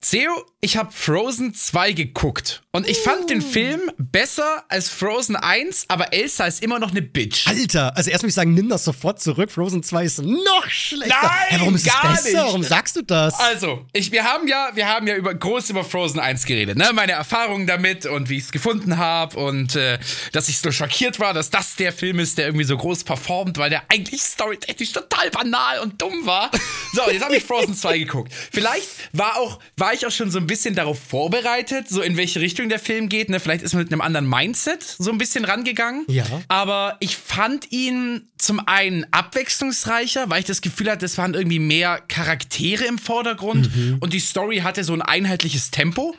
Theo, ich habe Frozen 2 geguckt und ich fand den Film besser als Frozen 1, aber Elsa ist immer noch eine Bitch. Alter, also erst muss ich sagen, nimm das sofort zurück. Frozen 2 ist noch schlechter. Nein, Hä, warum ist es gar besser? nicht. Warum sagst du das? Also, ich, wir haben ja, wir haben ja über, groß über Frozen 1 geredet, ne? Meine Erfahrungen damit und wie ich es gefunden habe und äh, dass ich so schockiert war, dass das der Film ist, der irgendwie so groß performt, weil der eigentlich storytechnisch total banal und dumm war. So, jetzt habe ich Frozen 2 geguckt. Vielleicht war auch, war ich auch schon so ein bisschen darauf vorbereitet, so in welche Richtung der Film geht, ne? Vielleicht ist man mit einem anderen Mindset so ein bisschen rangegangen. Ja. Aber ich fand ihn zum einen abwechslungsreicher, weil ich das Gefühl hatte, es waren irgendwie mehr Charaktere im Vordergrund und die Story hatte so ein einheitliches Tempo.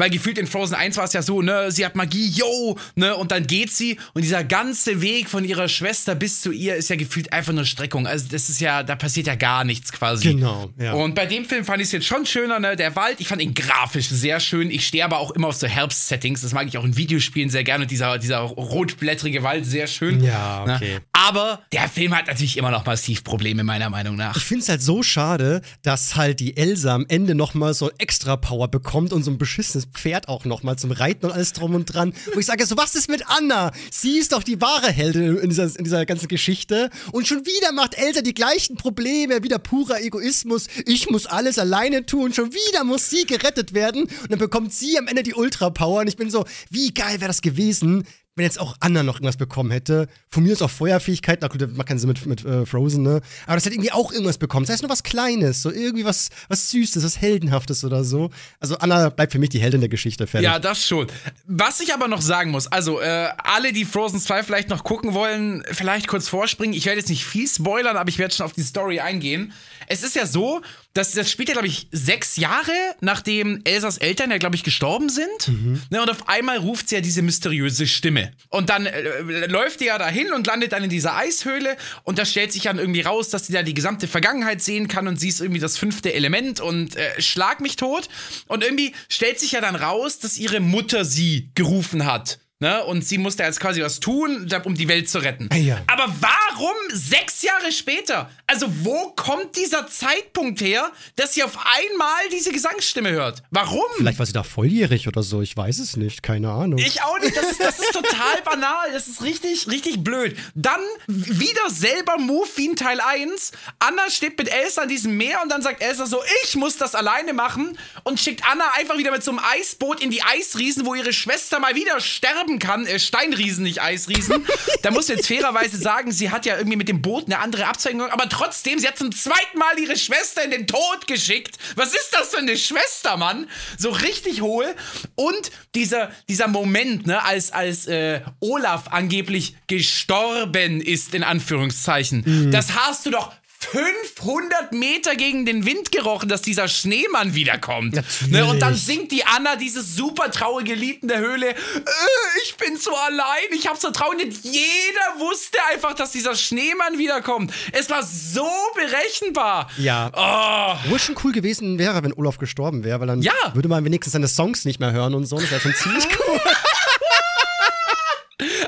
Weil gefühlt in Frozen 1 war es ja so, ne, sie hat Magie, yo, ne, und dann geht sie und dieser ganze Weg von ihrer Schwester bis zu ihr ist ja gefühlt einfach nur Streckung. Also das ist ja, da passiert ja gar nichts quasi. Genau, ja. Und bei dem Film fand ich es jetzt schon schöner, ne, der Wald, ich fand ihn grafisch sehr schön. Ich stehe aber auch immer auf so Herbst-Settings, das mag ich auch in Videospielen sehr gerne und dieser, dieser rotblättrige Wald sehr schön. Ja, okay. Ne? Aber der Film hat natürlich immer noch massiv Probleme, meiner Meinung nach. Ich finde es halt so schade, dass halt die Elsa am Ende noch mal so extra Power bekommt und so ein beschissenes Pferd auch noch mal zum Reiten und alles drum und dran. Wo ich sage, so was ist mit Anna? Sie ist doch die wahre Heldin in dieser, in dieser ganzen Geschichte. Und schon wieder macht Elsa die gleichen Probleme, wieder purer Egoismus. Ich muss alles alleine tun. Schon wieder muss sie gerettet werden. Und dann bekommt sie am Ende die Ultra-Power. Und ich bin so, wie geil wäre das gewesen, wenn jetzt auch Anna noch irgendwas bekommen hätte. Von mir ist auch Feuerfähigkeit, na gut, das macht keinen Sinn mit, mit äh, Frozen, ne? Aber das hätte irgendwie auch irgendwas bekommen. Das heißt nur was Kleines, so irgendwie was, was Süßes, was Heldenhaftes oder so. Also Anna bleibt für mich die Heldin der Geschichte, fertig. Ja, das schon. Was ich aber noch sagen muss, also äh, alle, die Frozen 2 vielleicht noch gucken wollen, vielleicht kurz vorspringen. Ich werde jetzt nicht viel spoilern, aber ich werde schon auf die Story eingehen. Es ist ja so, dass das spielt ja, glaube ich, sechs Jahre, nachdem Elsas Eltern ja, glaube ich, gestorben sind. Ne, und auf einmal ruft sie ja diese mysteriöse Stimme. Und dann äh, läuft die ja dahin und landet dann in dieser Eishöhle. Und da stellt sich dann irgendwie raus, dass sie da die gesamte Vergangenheit sehen kann und sie ist irgendwie das fünfte Element und äh, schlag mich tot. Und irgendwie stellt sich ja dann raus, dass ihre Mutter sie gerufen hat. Ne? Und sie musste jetzt quasi was tun, um die Welt zu retten. Ah, ja. Aber warum sechs Jahre später? Also, wo kommt dieser Zeitpunkt her, dass sie auf einmal diese Gesangsstimme hört? Warum? Vielleicht war sie da volljährig oder so, ich weiß es nicht, keine Ahnung. Ich auch nicht. Das ist, das ist total banal. Das ist richtig, richtig blöd. Dann wieder selber Move wie in Teil 1. Anna steht mit Elsa an diesem Meer und dann sagt Elsa so, ich muss das alleine machen und schickt Anna einfach wieder mit so einem Eisboot in die Eisriesen, wo ihre Schwester mal wieder sterben kann. Äh, Steinriesen, nicht Eisriesen. da muss jetzt fairerweise sagen, sie hat ja irgendwie mit dem Boot eine andere Abzweigung, aber trotzdem, sie hat zum zweiten Mal ihre Schwester in den Tod geschickt. Was ist das für eine Schwester, Mann? So richtig hohl. Und dieser, dieser Moment, ne, als, als äh, Olaf angeblich gestorben ist, in Anführungszeichen, das hast du doch 500 Meter gegen den Wind gerochen, dass dieser Schneemann wiederkommt. Ne, und dann singt die Anna dieses super traurige Lied in der Höhle. Äh, ich bin so allein, ich hab so traurig. Und Jeder wusste einfach, dass dieser Schneemann wiederkommt. Es war so berechenbar. Ja. Oh. Wo es schon cool gewesen wäre, wenn Olaf gestorben wäre, weil dann Ja. würde man wenigstens seine Songs nicht mehr hören und so. Das wäre schon ziemlich cool.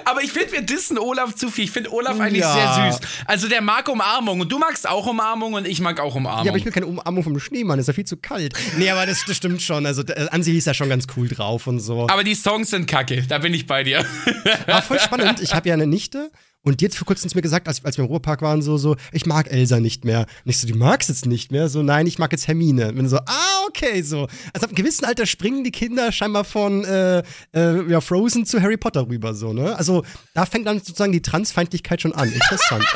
Aber ich finde, wir dissen Olaf zu viel. Ich finde Olaf eigentlich Ja. sehr süß. Also der mag Umarmung. Und du magst auch Umarmung und ich mag auch Umarmung. Ja, aber ich will keine Umarmung vom Schneemann, ist ja viel zu kalt. Nee, aber das, das stimmt schon. Also äh, an sich ist er schon ganz cool drauf und so. aber die Songs sind kacke. Da bin ich bei dir. Aber voll spannend. Ich habe ja eine Nichte und die hat vor kurzem zu mir gesagt, als, als wir im Ruhrpark waren, so, so, ich mag Elsa nicht mehr. Und ich so, du magst jetzt nicht mehr? So, nein, ich mag jetzt Hermine. Und so, ah, okay, so. Also ab einem gewissen Alter springen die Kinder scheinbar von äh, äh, ja, Frozen zu Harry Potter rüber, so, ne? Also da fängt dann sozusagen die Transfeindlichkeit schon an. Interessant.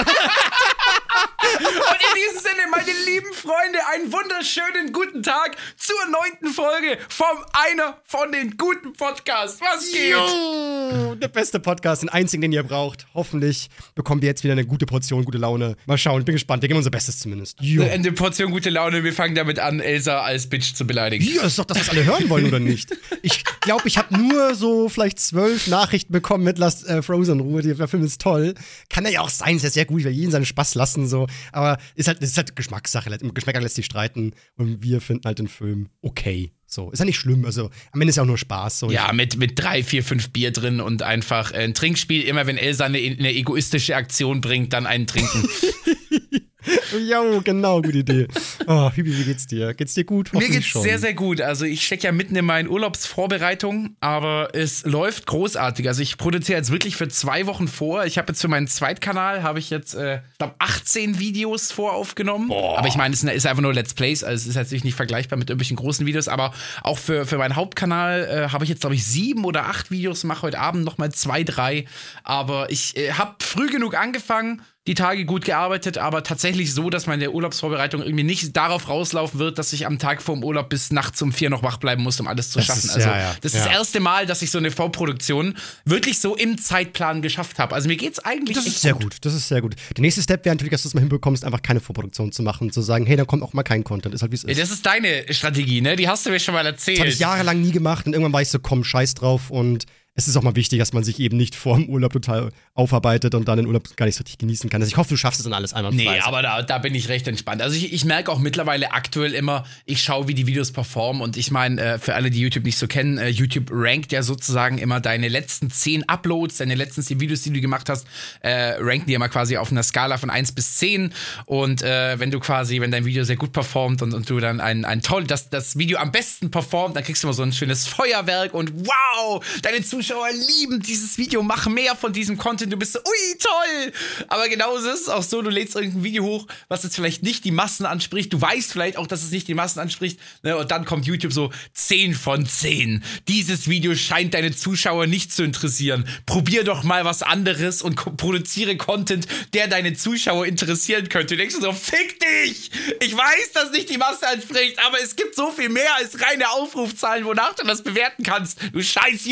Und in diesem meine lieben Freunde, einen wunderschönen guten Tag zur neunten Folge vom einer von den guten Podcasts. Was geht? Jo, der beste Podcast, den einzigen, den ihr braucht. Hoffentlich bekommt ihr jetzt wieder eine gute Portion, gute Laune. Mal schauen, ich bin gespannt. Wir geben unser Bestes zumindest. Jo. Eine Portion gute Laune. Wir fangen damit an, Elsa als Bitch zu beleidigen. Ja, das ist doch das, was alle hören wollen, oder nicht? Ich glaube, ich habe nur so vielleicht zwölf Nachrichten bekommen mit Lasst äh, Frozen in Ruhe. Der Film ist toll. Kann ja auch sein, ist ja sehr gut, weil jeden seinen Spaß lassen, so. Aber ist halt, ist halt Geschmackssache. Geschmäcker lässt sich streiten. Und wir finden halt den Film okay. So. Ist ja nicht schlimm. Also, am Ende ist ja auch nur Spaß. So. Ja, mit, mit drei, vier, fünf Bier drin und einfach äh, ein Trinkspiel. Immer wenn Elsa eine, eine egoistische Aktion bringt, dann einen trinken. Jo, genau, gute Idee. Oh, Hübi, wie geht's dir? Geht's dir gut? Mir geht's schon. sehr, sehr gut. Also ich stecke ja mitten in meinen Urlaubsvorbereitungen, aber es läuft großartig. Also ich produziere jetzt wirklich für zwei Wochen vor. Ich habe jetzt für meinen Zweitkanal, habe ich jetzt, äh, ich glaube, 18 Videos voraufgenommen. Boah. Aber ich meine, es ist einfach nur Let's Plays, also es ist jetzt nicht vergleichbar mit irgendwelchen großen Videos, aber auch für, für meinen Hauptkanal äh, habe ich jetzt, glaube ich, sieben oder acht Videos, mache heute Abend nochmal zwei, drei. Aber ich äh, habe früh genug angefangen die Tage gut gearbeitet, aber tatsächlich so, dass meine Urlaubsvorbereitung irgendwie nicht darauf rauslaufen wird, dass ich am Tag vorm Urlaub bis nachts um vier noch wach bleiben muss, um alles zu das schaffen. Ist, also, ja, ja, das ist ja. das erste Mal, dass ich so eine Vorproduktion wirklich so im Zeitplan geschafft habe. Also mir geht's eigentlich. Das ist sehr gut. gut. Das ist sehr gut. Der nächste Step wäre natürlich, dass du es mal hinbekommst, einfach keine Vorproduktion zu machen, zu sagen, hey, da kommt auch mal kein Content. Ist halt wie es ist. Das ist deine Strategie, ne? Die hast du mir schon mal erzählt. Das habe ich jahrelang nie gemacht und irgendwann war ich so, komm, scheiß drauf und es ist auch mal wichtig, dass man sich eben nicht vor dem Urlaub total aufarbeitet und dann den Urlaub gar nicht so richtig genießen kann. Also ich hoffe, du schaffst es dann alles einmal. Nee, aber da, da bin ich recht entspannt. Also ich, ich merke auch mittlerweile aktuell immer, ich schaue, wie die Videos performen und ich meine, äh, für alle, die YouTube nicht so kennen, äh, YouTube rankt ja sozusagen immer deine letzten zehn Uploads, deine letzten zehn Videos, die du gemacht hast, äh, ranken die immer quasi auf einer Skala von 1 bis 10 und äh, wenn du quasi, wenn dein Video sehr gut performt und, und du dann ein, ein toll, das, das Video am besten performt, dann kriegst du immer so ein schönes Feuerwerk und wow, deine Zuschauer lieben dieses Video, mach mehr von diesem Content. Du bist so, ui, toll. Aber genauso ist es auch so, du lädst irgendein Video hoch, was jetzt vielleicht nicht die Massen anspricht. Du weißt vielleicht auch, dass es nicht die Massen anspricht. Ne? Und dann kommt YouTube so 10 von 10. Dieses Video scheint deine Zuschauer nicht zu interessieren. Probier doch mal was anderes und produziere Content, der deine Zuschauer interessieren könnte. Du denkst so, fick dich! Ich weiß, dass nicht die Masse anspricht, aber es gibt so viel mehr als reine Aufrufzahlen, wonach du das bewerten kannst. Du scheiß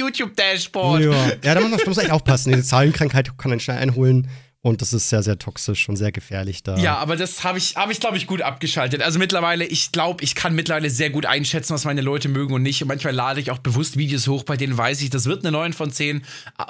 YouTube-Dashboard. Ja, ja da muss man, muss echt aufpassen. Diese Zahlenkrankheit kann einen schnell einholen. Und das ist sehr, sehr toxisch und sehr gefährlich da. Ja, aber das habe ich, hab ich glaube ich, gut abgeschaltet. Also mittlerweile, ich glaube, ich kann mittlerweile sehr gut einschätzen, was meine Leute mögen und nicht. Und manchmal lade ich auch bewusst Videos hoch, bei denen weiß ich, das wird eine 9 von 10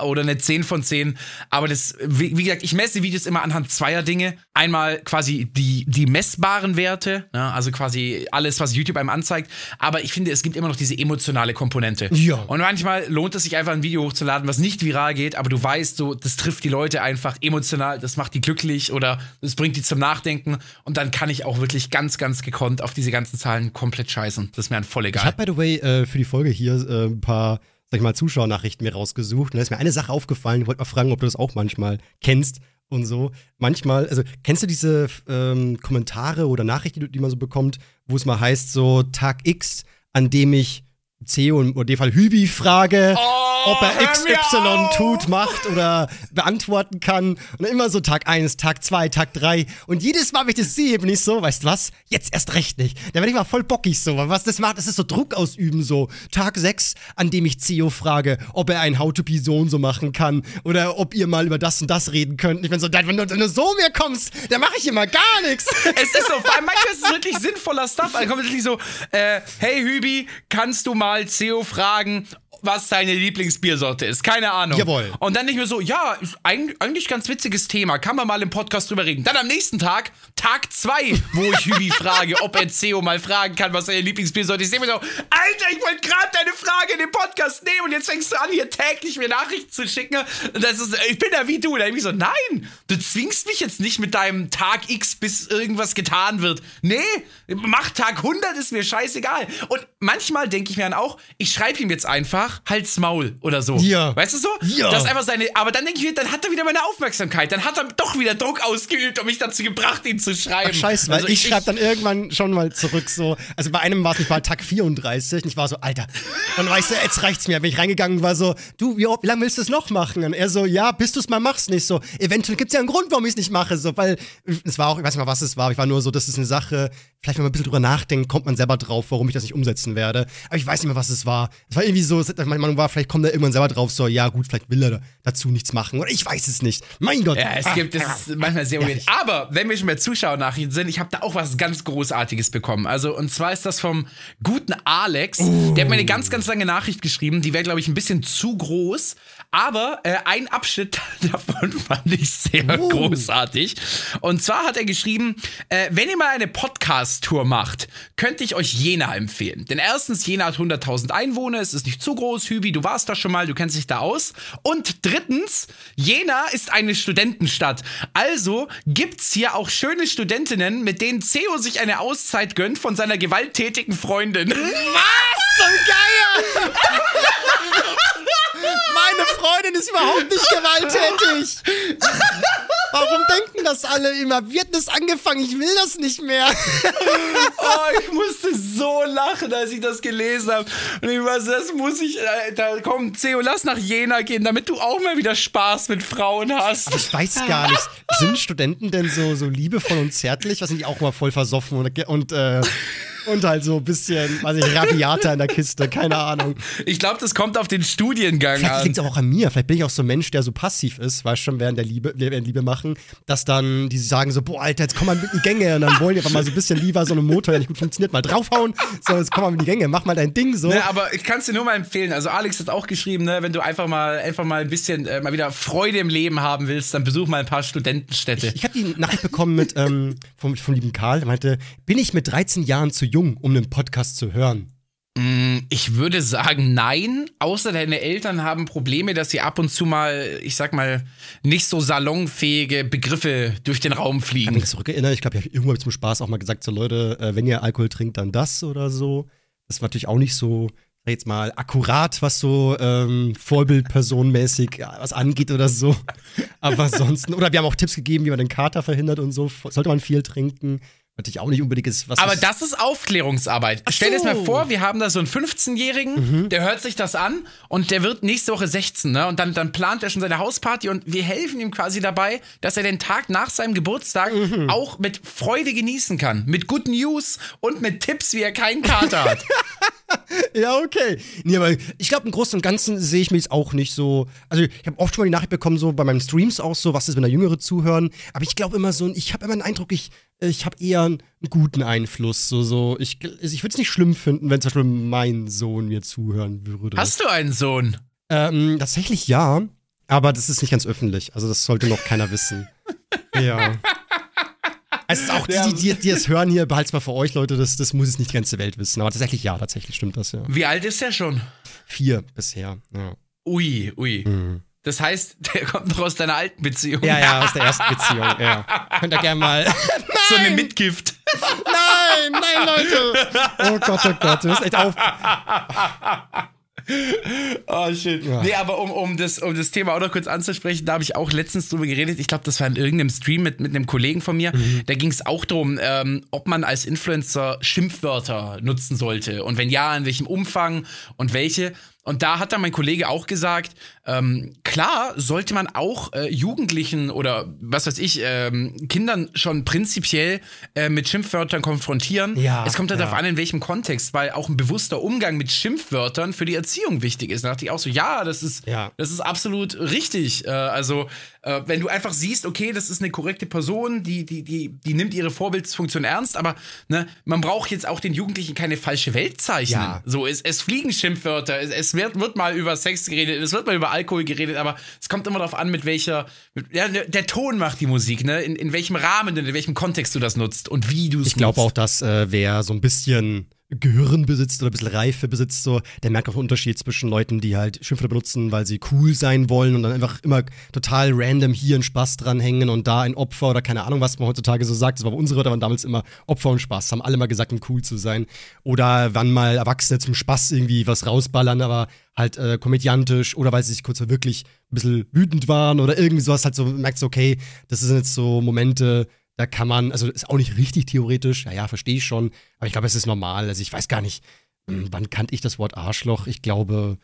oder eine 10 von 10. Aber das, wie, wie gesagt, ich messe Videos immer anhand zweier Dinge. Einmal quasi die, die messbaren Werte, ja, also quasi alles, was YouTube einem anzeigt. Aber ich finde, es gibt immer noch diese emotionale Komponente. Ja. Und manchmal lohnt es sich einfach ein Video hochzuladen, was nicht viral geht, aber du weißt, so, das trifft die Leute einfach emotional emotional, das macht die glücklich oder das bringt die zum Nachdenken und dann kann ich auch wirklich ganz, ganz gekonnt auf diese ganzen Zahlen komplett scheißen. Das ist mir dann voll egal. Ich habe, by the way, äh, für die Folge hier äh, ein paar, sag ich mal, Zuschauernachrichten mir rausgesucht und da ist mir eine Sache aufgefallen, ich wollte mal fragen, ob du das auch manchmal kennst und so. Manchmal, also kennst du diese ähm, Kommentare oder Nachrichten, die, die man so bekommt, wo es mal heißt, so Tag X, an dem ich CEO und in dem Fall Hübi frage, oh, ob er XY tut, macht oder beantworten kann. Und immer so Tag 1, Tag 2, Tag 3. Und jedes Mal, wenn ich das sehe, bin ich so, weißt du was? Jetzt erst recht nicht. Da werde ich mal voll bockig so. Was das macht, das ist so Druck ausüben so. Tag 6, an dem ich CEO frage, ob er ein How-to-Be so und so machen kann. Oder ob ihr mal über das und das reden könnt. Ich bin so, wenn du, wenn du so mir kommst, dann mache ich immer gar nichts. Es ist so, allem manchmal ist es wirklich sinnvoller Stuff. Dann kommt wirklich so, äh, hey Hübi, kannst du mal mal CEO fragen, was seine Lieblingsbiersorte ist. Keine Ahnung. Jawohl. Und dann nicht mehr so, ja, eigentlich ganz witziges Thema. Kann man mal im Podcast drüber reden. Dann am nächsten Tag, Tag 2, wo ich Hübi frage, ob er CEO mal fragen kann, was seine Lieblingsbiersorte ist. Ich denke mir so, Alter, ich wollte gerade deine Frage in den Podcast nehmen und jetzt fängst du an, hier täglich mir Nachrichten zu schicken. Und das ist, ich bin da wie du. Da ich so, nein, du zwingst mich jetzt nicht mit deinem Tag X, bis irgendwas getan wird. Nee, mach Tag 100, ist mir scheißegal. Und manchmal denke ich mir dann auch, ich schreibe ihm jetzt einfach, einfach Hals Maul oder so. Ja. Weißt du so? Ja. Das ist einfach seine. Aber dann denke ich mir, dann hat er wieder meine Aufmerksamkeit. Dann hat er doch wieder Druck ausgeübt und mich dazu gebracht, ihn zu schreiben. Ach, scheiße, weil also ich, ich schreibe dann irgendwann schon mal zurück so. Also bei einem war es nicht mal Tag 34 und ich war so, Alter. Dann war ich so, jetzt reicht's mir. Bin ich reingegangen und war so, du, wie, wie lange willst du es noch machen? Und er so, ja, bis du es mal machst, nicht so. Eventuell gibt es ja einen Grund, warum ich es nicht mache, so, weil es war auch, ich weiß nicht mal, was es war. Ich war nur so, das ist eine Sache, vielleicht wenn man ein bisschen drüber nachdenkt, kommt man selber drauf, warum ich das nicht umsetzen werde. Aber ich weiß nicht mehr, was es war. Es war irgendwie so, man war, vielleicht kommt er irgendwann selber drauf, so, ja gut, vielleicht will er dazu nichts machen. Oder ich weiß es nicht. Mein Gott. Ja, es gibt, es ist manchmal sehr weird. Aber wenn wir schon bei Zuschauernachrichten sind, ich habe da auch was ganz Großartiges bekommen. Also, und zwar ist das vom guten Alex. Uh. Der hat mir eine ganz, ganz lange Nachricht geschrieben. Die wäre, glaube ich, ein bisschen zu groß. Aber äh, ein Abschnitt davon fand ich sehr uh. großartig. Und zwar hat er geschrieben, äh, wenn ihr mal eine Podcast-Tour macht, könnte ich euch Jena empfehlen. Denn erstens, Jena hat 100.000 Einwohner, es ist nicht zu groß groß, Hübi, du warst da schon mal, du kennst dich da aus. Und drittens, Jena ist eine Studentenstadt. Also gibt's hier auch schöne Studentinnen, mit denen Theo sich eine Auszeit gönnt von seiner gewalttätigen Freundin. Was zum Geier? Meine Freundin ist überhaupt nicht gewalttätig. Warum denken das alle immer? Hat das angefangen? Ich will das nicht mehr. Oh, ich musste so lachen, als ich das gelesen habe. Und ich war so, das muss ich, äh, da komm, Theo, lass nach Jena gehen, damit du auch mal wieder Spaß mit Frauen hast. Ich weiß gar nicht. Sind Studenten denn so, so liebevoll und zärtlich? Was sind die auch mal voll versoffen und, und äh, und halt so ein bisschen, weiß ich, rabiater in der Kiste, keine Ahnung. Ich glaube, das kommt auf den Studiengang Vielleicht an. liegt es auch an mir. Vielleicht bin ich auch so ein Mensch, der so passiv ist, weißt schon, während der Liebe, während Liebe machen, dass dann die sagen so, boah, Alter, jetzt komm mal mit in die Gänge und dann wollen die einfach mal so ein bisschen lieber so einen Motor, der nicht gut funktioniert, mal draufhauen. So, jetzt komm mal in die Gänge, mach mal dein Ding so. Ne, aber ich kann es dir nur mal empfehlen. Also Alex hat auch geschrieben, ne, wenn du einfach mal einfach mal ein bisschen äh, mal wieder Freude im Leben haben willst, dann besuch mal ein paar Studentenstädte. Ich habe die Nachricht bekommen mit, ähm, vom, vom lieben Karl, der meinte, bin ich mit 13 Jahren zu jung, um einen Podcast zu hören? Ich würde sagen, nein. Außer deine Eltern haben Probleme, dass sie ab und zu mal, ich sag mal, nicht so salonfähige Begriffe durch den Raum Ich kann fliegen. mich zurückerinnern, ich glaube, ich habe irgendwann zum Spaß auch mal gesagt, so Leute, äh, wenn ihr Alkohol trinkt, dann das oder so. Das war natürlich auch nicht so, sag ich jetzt mal, akkurat, was so ähm, Vorbildpersonenmäßig was angeht oder so. Aber ansonsten, oder wir haben auch Tipps gegeben, wie man den Kater verhindert und so. Sollte man viel trinken. Natürlich auch nicht unbedingt ist, was Aber das ist Aufklärungsarbeit. Stell dir das mal so. vor, wir haben da so einen 15-Jährigen, der hört sich das an und der wird nächste Woche 16, ne? Und dann, dann plant er schon seine Hausparty und wir helfen ihm quasi dabei, dass er den Tag nach seinem Geburtstag auch mit Freude genießen kann. Mit Good News und mit Tipps, wie er keinen Kater hat. Ja, okay. Nee, aber ich glaube, im Großen und Ganzen sehe ich mich auch nicht so. Also, ich habe oft schon mal die Nachricht bekommen, so bei meinen Streams auch so, was ist, wenn da Jüngere zuhören. Aber ich glaube immer so, ich habe immer den Eindruck, ich, ich habe eher einen guten Einfluss. So, so. Ich, ich würde es nicht schlimm finden, wenn zum Beispiel mein Sohn mir zuhören würde. Hast du einen Sohn? Ähm, tatsächlich ja, aber das ist nicht ganz öffentlich. Also, das sollte noch keiner wissen. ja. Es ist auch die, die, die, die es hören hier, behalt's mal für euch, Leute, das, das muss es nicht die ganze Welt wissen. Aber tatsächlich ja, tatsächlich stimmt das ja. Wie alt ist der schon? Vier bisher. Ja. Ui, ui. Das heißt, der kommt noch aus deiner alten Beziehung. Ja, ja, aus der ersten Beziehung, ja. Könnt ihr gerne mal. So eine Mitgift. nein, nein, Leute! Oh Gott, oh Gott, du musst echt auf. Oh, shit. Ja. Nee, aber um, um, das, um das Thema auch noch kurz anzusprechen, da habe ich auch letztens drüber geredet. Ich glaube, das war in irgendeinem Stream mit, mit einem Kollegen von mir. Da ging es auch darum, ähm, ob man als Influencer Schimpfwörter nutzen sollte. Und wenn ja, in welchem Umfang und welche. Und da hat dann mein Kollege auch gesagt, ähm, klar sollte man auch äh, Jugendlichen oder was weiß ich, ähm, Kindern schon prinzipiell äh, mit Schimpfwörtern konfrontieren. Ja, es kommt halt ja. darauf an, in welchem Kontext, weil auch ein bewusster Umgang mit Schimpfwörtern für die Erziehung wichtig ist. Da dachte ich auch so, ja, das ist, Ja. das ist absolut richtig. Äh, also, äh, wenn du einfach siehst, okay, das ist eine korrekte Person, die, die, die, die nimmt ihre Vorbildsfunktion ernst, aber ne, man braucht jetzt auch den Jugendlichen keine falsche Welt zeichnen. Ja. So, es, es fliegen Schimpfwörter, es, es wird, wird mal über Sex geredet, es wird mal über Alkohol geredet, aber es kommt immer darauf an, mit welcher, mit, ja, der Ton macht die Musik, ne? In, in welchem Rahmen, in welchem Kontext du das nutzt und wie du es Ich glaube nutzt. auch, dass äh, wer so ein bisschen Gehirn besitzt oder ein bisschen Reife besitzt, so, der merkt auch den Unterschied zwischen Leuten, die halt Schimpfwörter benutzen, weil sie cool sein wollen und dann einfach immer total random hier einen Spaß dranhängen und da ein Opfer oder keine Ahnung, was man heutzutage so sagt. Das war unsere Wörter waren damals immer Opfer und Spaß. Haben alle mal gesagt, um cool zu sein. Oder wann mal Erwachsene zum Spaß irgendwie was rausballern, aber halt äh, komödiantisch oder weil sie sich kurz wirklich ein bisschen wütend waren oder irgendwie sowas halt so merkst du, okay, das sind jetzt so Momente, da kann man, also ist auch nicht richtig theoretisch, ja, ja, verstehe ich schon, aber ich glaube, es ist normal. Also ich weiß gar nicht, hm, wann kannte ich das Wort Arschloch? Ich glaube,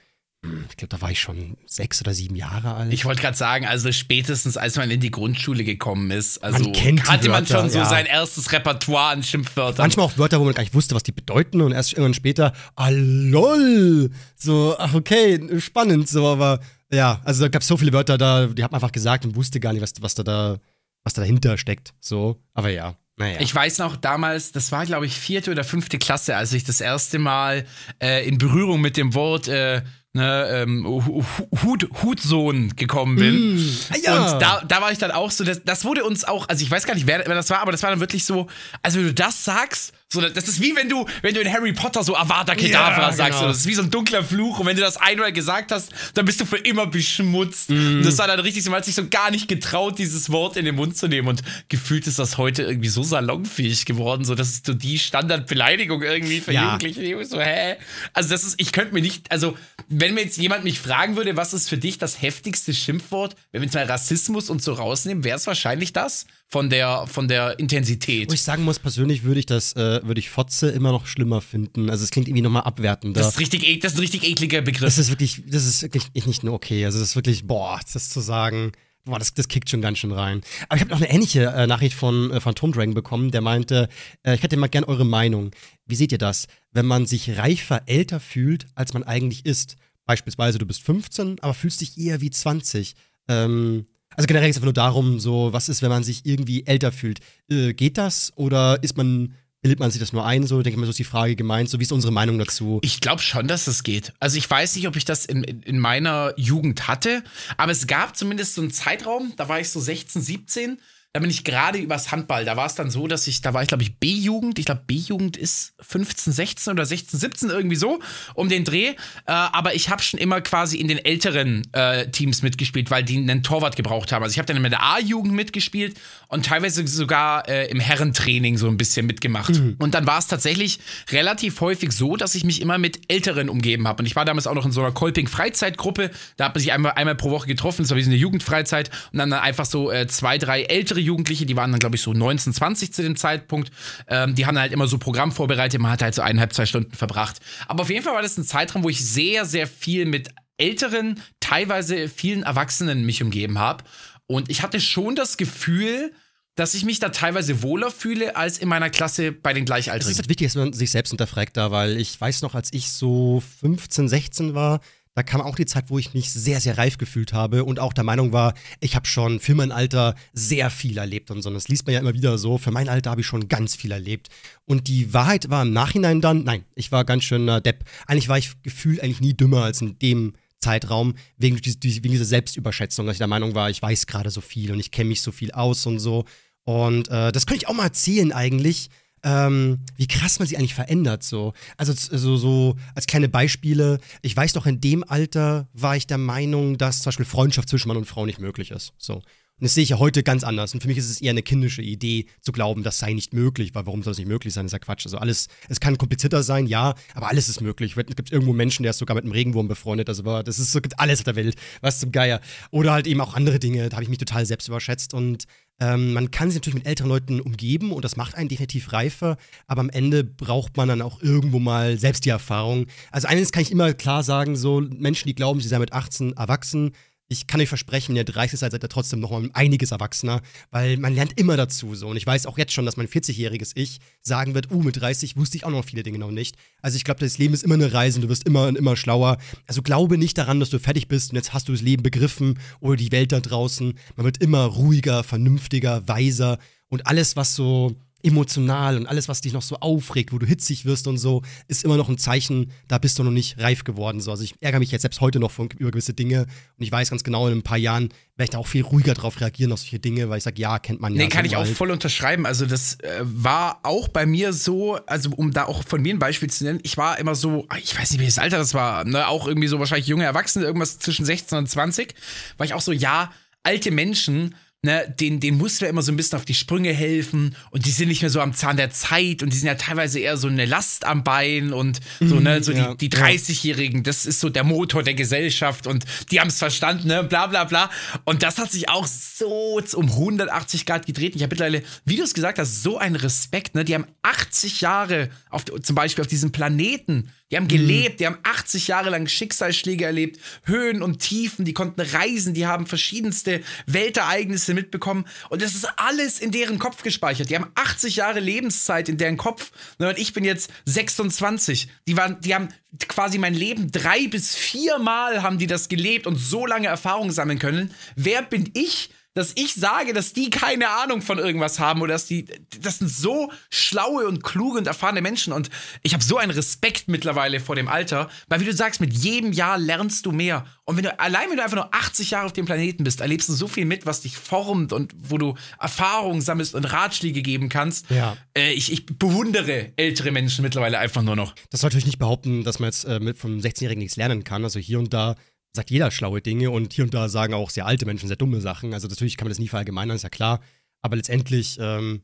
hm, ich glaube, da war ich schon sechs oder sieben Jahre alt. Ich wollte gerade sagen, also spätestens als man in die Grundschule gekommen ist, also Man kennt hatte man Wörter, schon so ja. sein erstes Repertoire an Schimpfwörtern. Manchmal auch Wörter, wo man gar nicht wusste, was die bedeuten und erst irgendwann später, ah lol, so, ach okay, spannend, so, aber ja, also da gab es so viele Wörter da, die hat man einfach gesagt und wusste gar nicht, was, was da, da, was da dahinter steckt, so, aber ja, naja. Ich weiß noch damals, das war glaube ich vierte oder fünfte Klasse, als ich das erste Mal äh, in Berührung mit dem Wort äh, ne, ähm, Hu- Hu- Hut, Hutsohn gekommen bin. Ah, ja. Und da, da war ich dann auch so, das, das wurde uns auch, also ich weiß gar nicht, wer, wer das war, aber das war dann wirklich so, also wenn du das sagst, So, das ist wie wenn du, wenn du in Harry Potter so Avada Kedavra Ja, sagst. genau. Das ist wie so ein dunkler Fluch. Und wenn du das einmal gesagt hast, dann bist du für immer beschmutzt. Und das war dann richtig so, man hat sich so gar nicht getraut, dieses Wort in den Mund zu nehmen. Und gefühlt ist das heute irgendwie so salonfähig geworden, so dass es so die Standardbeleidigung irgendwie für Ja. Jugendliche ist. So, hä? Also, das ist, ich könnte mir nicht, also, wenn mir jetzt jemand mich fragen würde, was ist für dich das heftigste Schimpfwort, wenn wir jetzt mal Rassismus und so rausnehmen, wäre es wahrscheinlich das von der, von der Intensität. Wo ich sagen muss, persönlich würde ich das, äh, würde ich Fotze immer noch schlimmer finden. Also es klingt irgendwie nochmal abwertender. Das ist richtig, ek- das ist ein richtig ekliger Begriff. Das ist wirklich, das ist wirklich nicht nur okay. Also das ist wirklich, boah, das zu sagen, boah, das, das kickt schon ganz schön rein. Aber ich habe noch eine ähnliche äh, Nachricht von äh, Phantom Dragon bekommen, der meinte, äh, ich hätte mal gern eure Meinung. Wie seht ihr das, wenn man sich reifer, älter fühlt, als man eigentlich ist? Beispielsweise, du bist 15, aber fühlst dich eher wie 20. Ähm, also generell geht es einfach nur darum, so, was ist, wenn man sich irgendwie älter fühlt? Äh, geht das oder ist man, bildet man sich das nur ein? So, denke ich mal, so ist die Frage gemeint. So, wie ist unsere Meinung dazu? Ich glaube schon, dass es geht. Also ich weiß nicht, ob ich das in, in meiner Jugend hatte, aber es gab zumindest so einen Zeitraum, da war ich so 16, 17. Da bin ich gerade übers Handball. Da war es dann so, dass ich, da war ich, glaube ich, B-Jugend. Ich glaube, B-Jugend ist 15, 16 oder 16, 17 irgendwie so um den Dreh. Äh, aber ich habe schon immer quasi in den älteren äh, Teams mitgespielt, weil die einen Torwart gebraucht haben. Also ich habe dann in der A-Jugend mitgespielt und teilweise sogar äh, im Herrentraining so ein bisschen mitgemacht. Und dann war es tatsächlich relativ häufig so, dass ich mich immer mit Älteren umgeben habe. Und ich war damals auch noch in so einer Kolping-Freizeitgruppe. Da hat man sich einmal, einmal pro Woche getroffen, das war wie so eine Jugendfreizeit. Und dann einfach so äh, zwei, drei ältere Jugendliche, die waren dann, glaube ich, so 19, 20 zu dem Zeitpunkt. Ähm, die haben halt immer so Programm vorbereitet. Man hat halt so eineinhalb, zwei Stunden verbracht. Aber auf jeden Fall war das ein Zeitraum, wo ich sehr, sehr viel mit älteren, teilweise vielen Erwachsenen mich umgeben habe. Und ich hatte schon das Gefühl, dass ich mich da teilweise wohler fühle als in meiner Klasse bei den Es ist Gleichaltrigen. halt wichtig, dass man sich selbst hinterfragt da, weil ich weiß noch, als ich so 15, 16 war, da kam auch die Zeit, wo ich mich sehr, sehr reif gefühlt habe und auch der Meinung war, ich habe schon für mein Alter sehr viel erlebt und so. Das liest man ja immer wieder so. Für mein Alter habe ich schon ganz viel erlebt. Und die Wahrheit war im Nachhinein dann, nein, ich war ganz schön Depp. Eigentlich war ich gefühlt eigentlich nie dümmer als in dem Zeitraum, wegen, wegen dieser Selbstüberschätzung, dass ich der Meinung war, ich weiß gerade so viel und ich kenne mich so viel aus und so. Und äh, das könnte ich auch mal erzählen eigentlich, ähm, wie krass man sich eigentlich verändert so. Also so, so als kleine Beispiele, ich weiß doch, in dem Alter war ich der Meinung, dass zum Beispiel Freundschaft zwischen Mann und Frau nicht möglich ist. So. Und das sehe ich ja heute ganz anders. Und für mich ist es eher eine kindische Idee, zu glauben, das sei nicht möglich, weil warum soll es nicht möglich sein? Das ist ja Quatsch. Also alles, es kann komplizierter sein, ja, aber alles ist möglich. Es gibt irgendwo Menschen, der ist sogar mit einem Regenwurm befreundet. Also das ist so gibt alles auf der Welt. Was zum Geier. Oder halt eben auch andere Dinge, da habe ich mich total selbst überschätzt. Und ähm, man kann sich natürlich mit älteren Leuten umgeben und das macht einen definitiv reifer, aber am Ende braucht man dann auch irgendwo mal selbst die Erfahrung. Also eines kann ich immer klar sagen, so Menschen, die glauben, sie seien mit 18 erwachsen, ich kann euch versprechen, wenn ihr 30 seid, seid ihr trotzdem noch mal einiges erwachsener, weil man lernt immer dazu so. Und ich weiß auch jetzt schon, dass mein 40-jähriges Ich sagen wird, uh, mit 30 wusste ich auch noch viele Dinge noch nicht. Also ich glaube, das Leben ist immer eine Reise und du wirst immer und immer schlauer. Also glaube nicht daran, dass du fertig bist und jetzt hast du das Leben begriffen oder die Welt da draußen. Man wird immer ruhiger, vernünftiger, weiser und alles, was so emotional und alles, was dich noch so aufregt, wo du hitzig wirst und so, ist immer noch ein Zeichen, da bist du noch nicht reif geworden. So. Also ich ärgere mich jetzt selbst heute noch von, über gewisse Dinge und ich weiß ganz genau, in ein paar Jahren werde ich da auch viel ruhiger drauf reagieren auf solche Dinge, weil ich sage, ja, kennt man ja. Nee, kann ich auch halt. voll unterschreiben. Also, das äh, war auch bei mir so, also um da auch von mir ein Beispiel zu nennen, ich war immer so, ah, ich weiß nicht, welches Alter das war, ne, auch irgendwie so wahrscheinlich junge Erwachsene, irgendwas zwischen 16 und 20, war ich auch so, ja, alte Menschen, ne, denen, denen musst du ja immer so ein bisschen auf die Sprünge helfen und die sind nicht mehr so am Zahn der Zeit und die sind ja teilweise eher so eine Last am Bein und so, ne, so ja, die, die ja. 30-Jährigen, das ist so der Motor der Gesellschaft und die haben es verstanden, ne, bla bla bla. Und das hat sich auch so um 180 Grad gedreht. Ich habe mittlerweile, wie du es gesagt hast, so einen Respekt, ne, die haben 80 Jahre auf, zum Beispiel auf diesem Planeten die haben gelebt, die haben 80 Jahre lang Schicksalsschläge erlebt, Höhen und Tiefen, die konnten reisen, die haben verschiedenste Weltereignisse mitbekommen und das ist alles in deren Kopf gespeichert. Die haben 80 Jahre Lebenszeit in deren Kopf und ich bin jetzt 26. Die, waren, die haben quasi mein Leben drei bis viermal haben die das gelebt und so lange Erfahrung sammeln können. Wer bin ich? Dass ich sage, dass die keine Ahnung von irgendwas haben oder dass die, das sind so schlaue und kluge und erfahrene Menschen und ich habe so einen Respekt mittlerweile vor dem Alter, weil wie du sagst, mit jedem Jahr lernst du mehr. Und wenn du, allein wenn du einfach nur 80 Jahre auf dem Planeten bist, erlebst du so viel mit, was dich formt und wo du Erfahrungen sammelst und Ratschläge geben kannst. Ja. Äh, ich, ich bewundere ältere Menschen mittlerweile einfach nur noch. Das soll natürlich nicht behaupten, dass man jetzt äh, mit vom 16-Jährigen nichts lernen kann. Also hier und da sagt jeder schlaue Dinge und hier und da sagen auch sehr alte Menschen sehr dumme Sachen. Also natürlich kann man das nie verallgemeinern, ist ja klar. Aber letztendlich, ähm,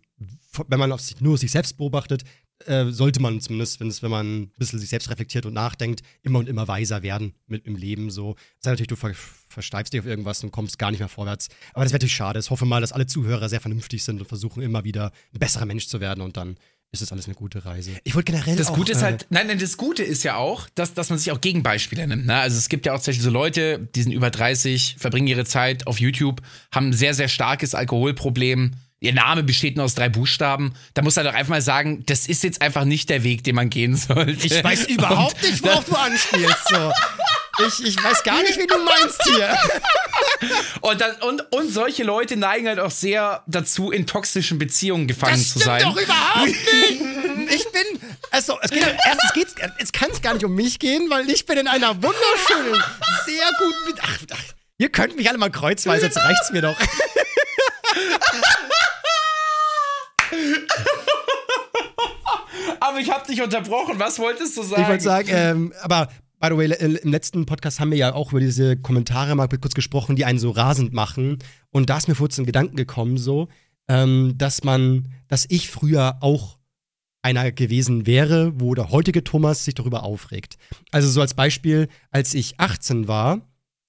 wenn man auf sich, nur sich selbst beobachtet, äh, sollte man zumindest, wenn man ein bisschen sich selbst reflektiert und nachdenkt, immer und immer weiser werden mit im Leben. So, sei natürlich, du ver versteifst dich auf irgendwas und kommst gar nicht mehr vorwärts. Aber das wäre natürlich schade. Ich hoffe mal, dass alle Zuhörer sehr vernünftig sind und versuchen immer wieder ein besserer Mensch zu werden und dann ist das alles eine gute Reise. Ich wollte generell. Das auch, Gute ist äh, halt, nein, nein, das Gute ist ja auch, dass, dass man sich auch Gegenbeispiele nimmt. Ne? Also es gibt ja auch zum Beispiel so Leute, die sind über 30, verbringen ihre Zeit auf YouTube, haben ein sehr, sehr starkes Alkoholproblem. Ihr Name besteht nur aus drei Buchstaben. Da muss er doch einfach mal sagen, das ist jetzt einfach nicht der Weg, den man gehen sollte. Ich weiß überhaupt nicht, worauf du anspielst. So. Ich, ich weiß gar nicht, wie du meinst hier. Und, dann, und, und solche Leute neigen halt auch sehr dazu, in toxischen Beziehungen gefangen Das zu stimmt sein. doch überhaupt nicht. Ich bin, also, es geht, erstens geht's, es kann es gar nicht um mich gehen, weil ich bin in einer wunderschönen, sehr guten, ach, ach, ihr könnt mich alle mal kreuzweise, jetzt reicht's mir doch. Aber ich hab dich unterbrochen. Was wolltest du sagen? Ich wollte sagen, ähm, aber by the way, im letzten Podcast haben wir ja auch über diese Kommentare mal kurz gesprochen, die einen so rasend machen. Und da ist mir kurz ein Gedanken gekommen, so, ähm, dass man, dass ich früher auch einer gewesen wäre, wo der heutige Thomas sich darüber aufregt. Also so als Beispiel, als ich 18 war,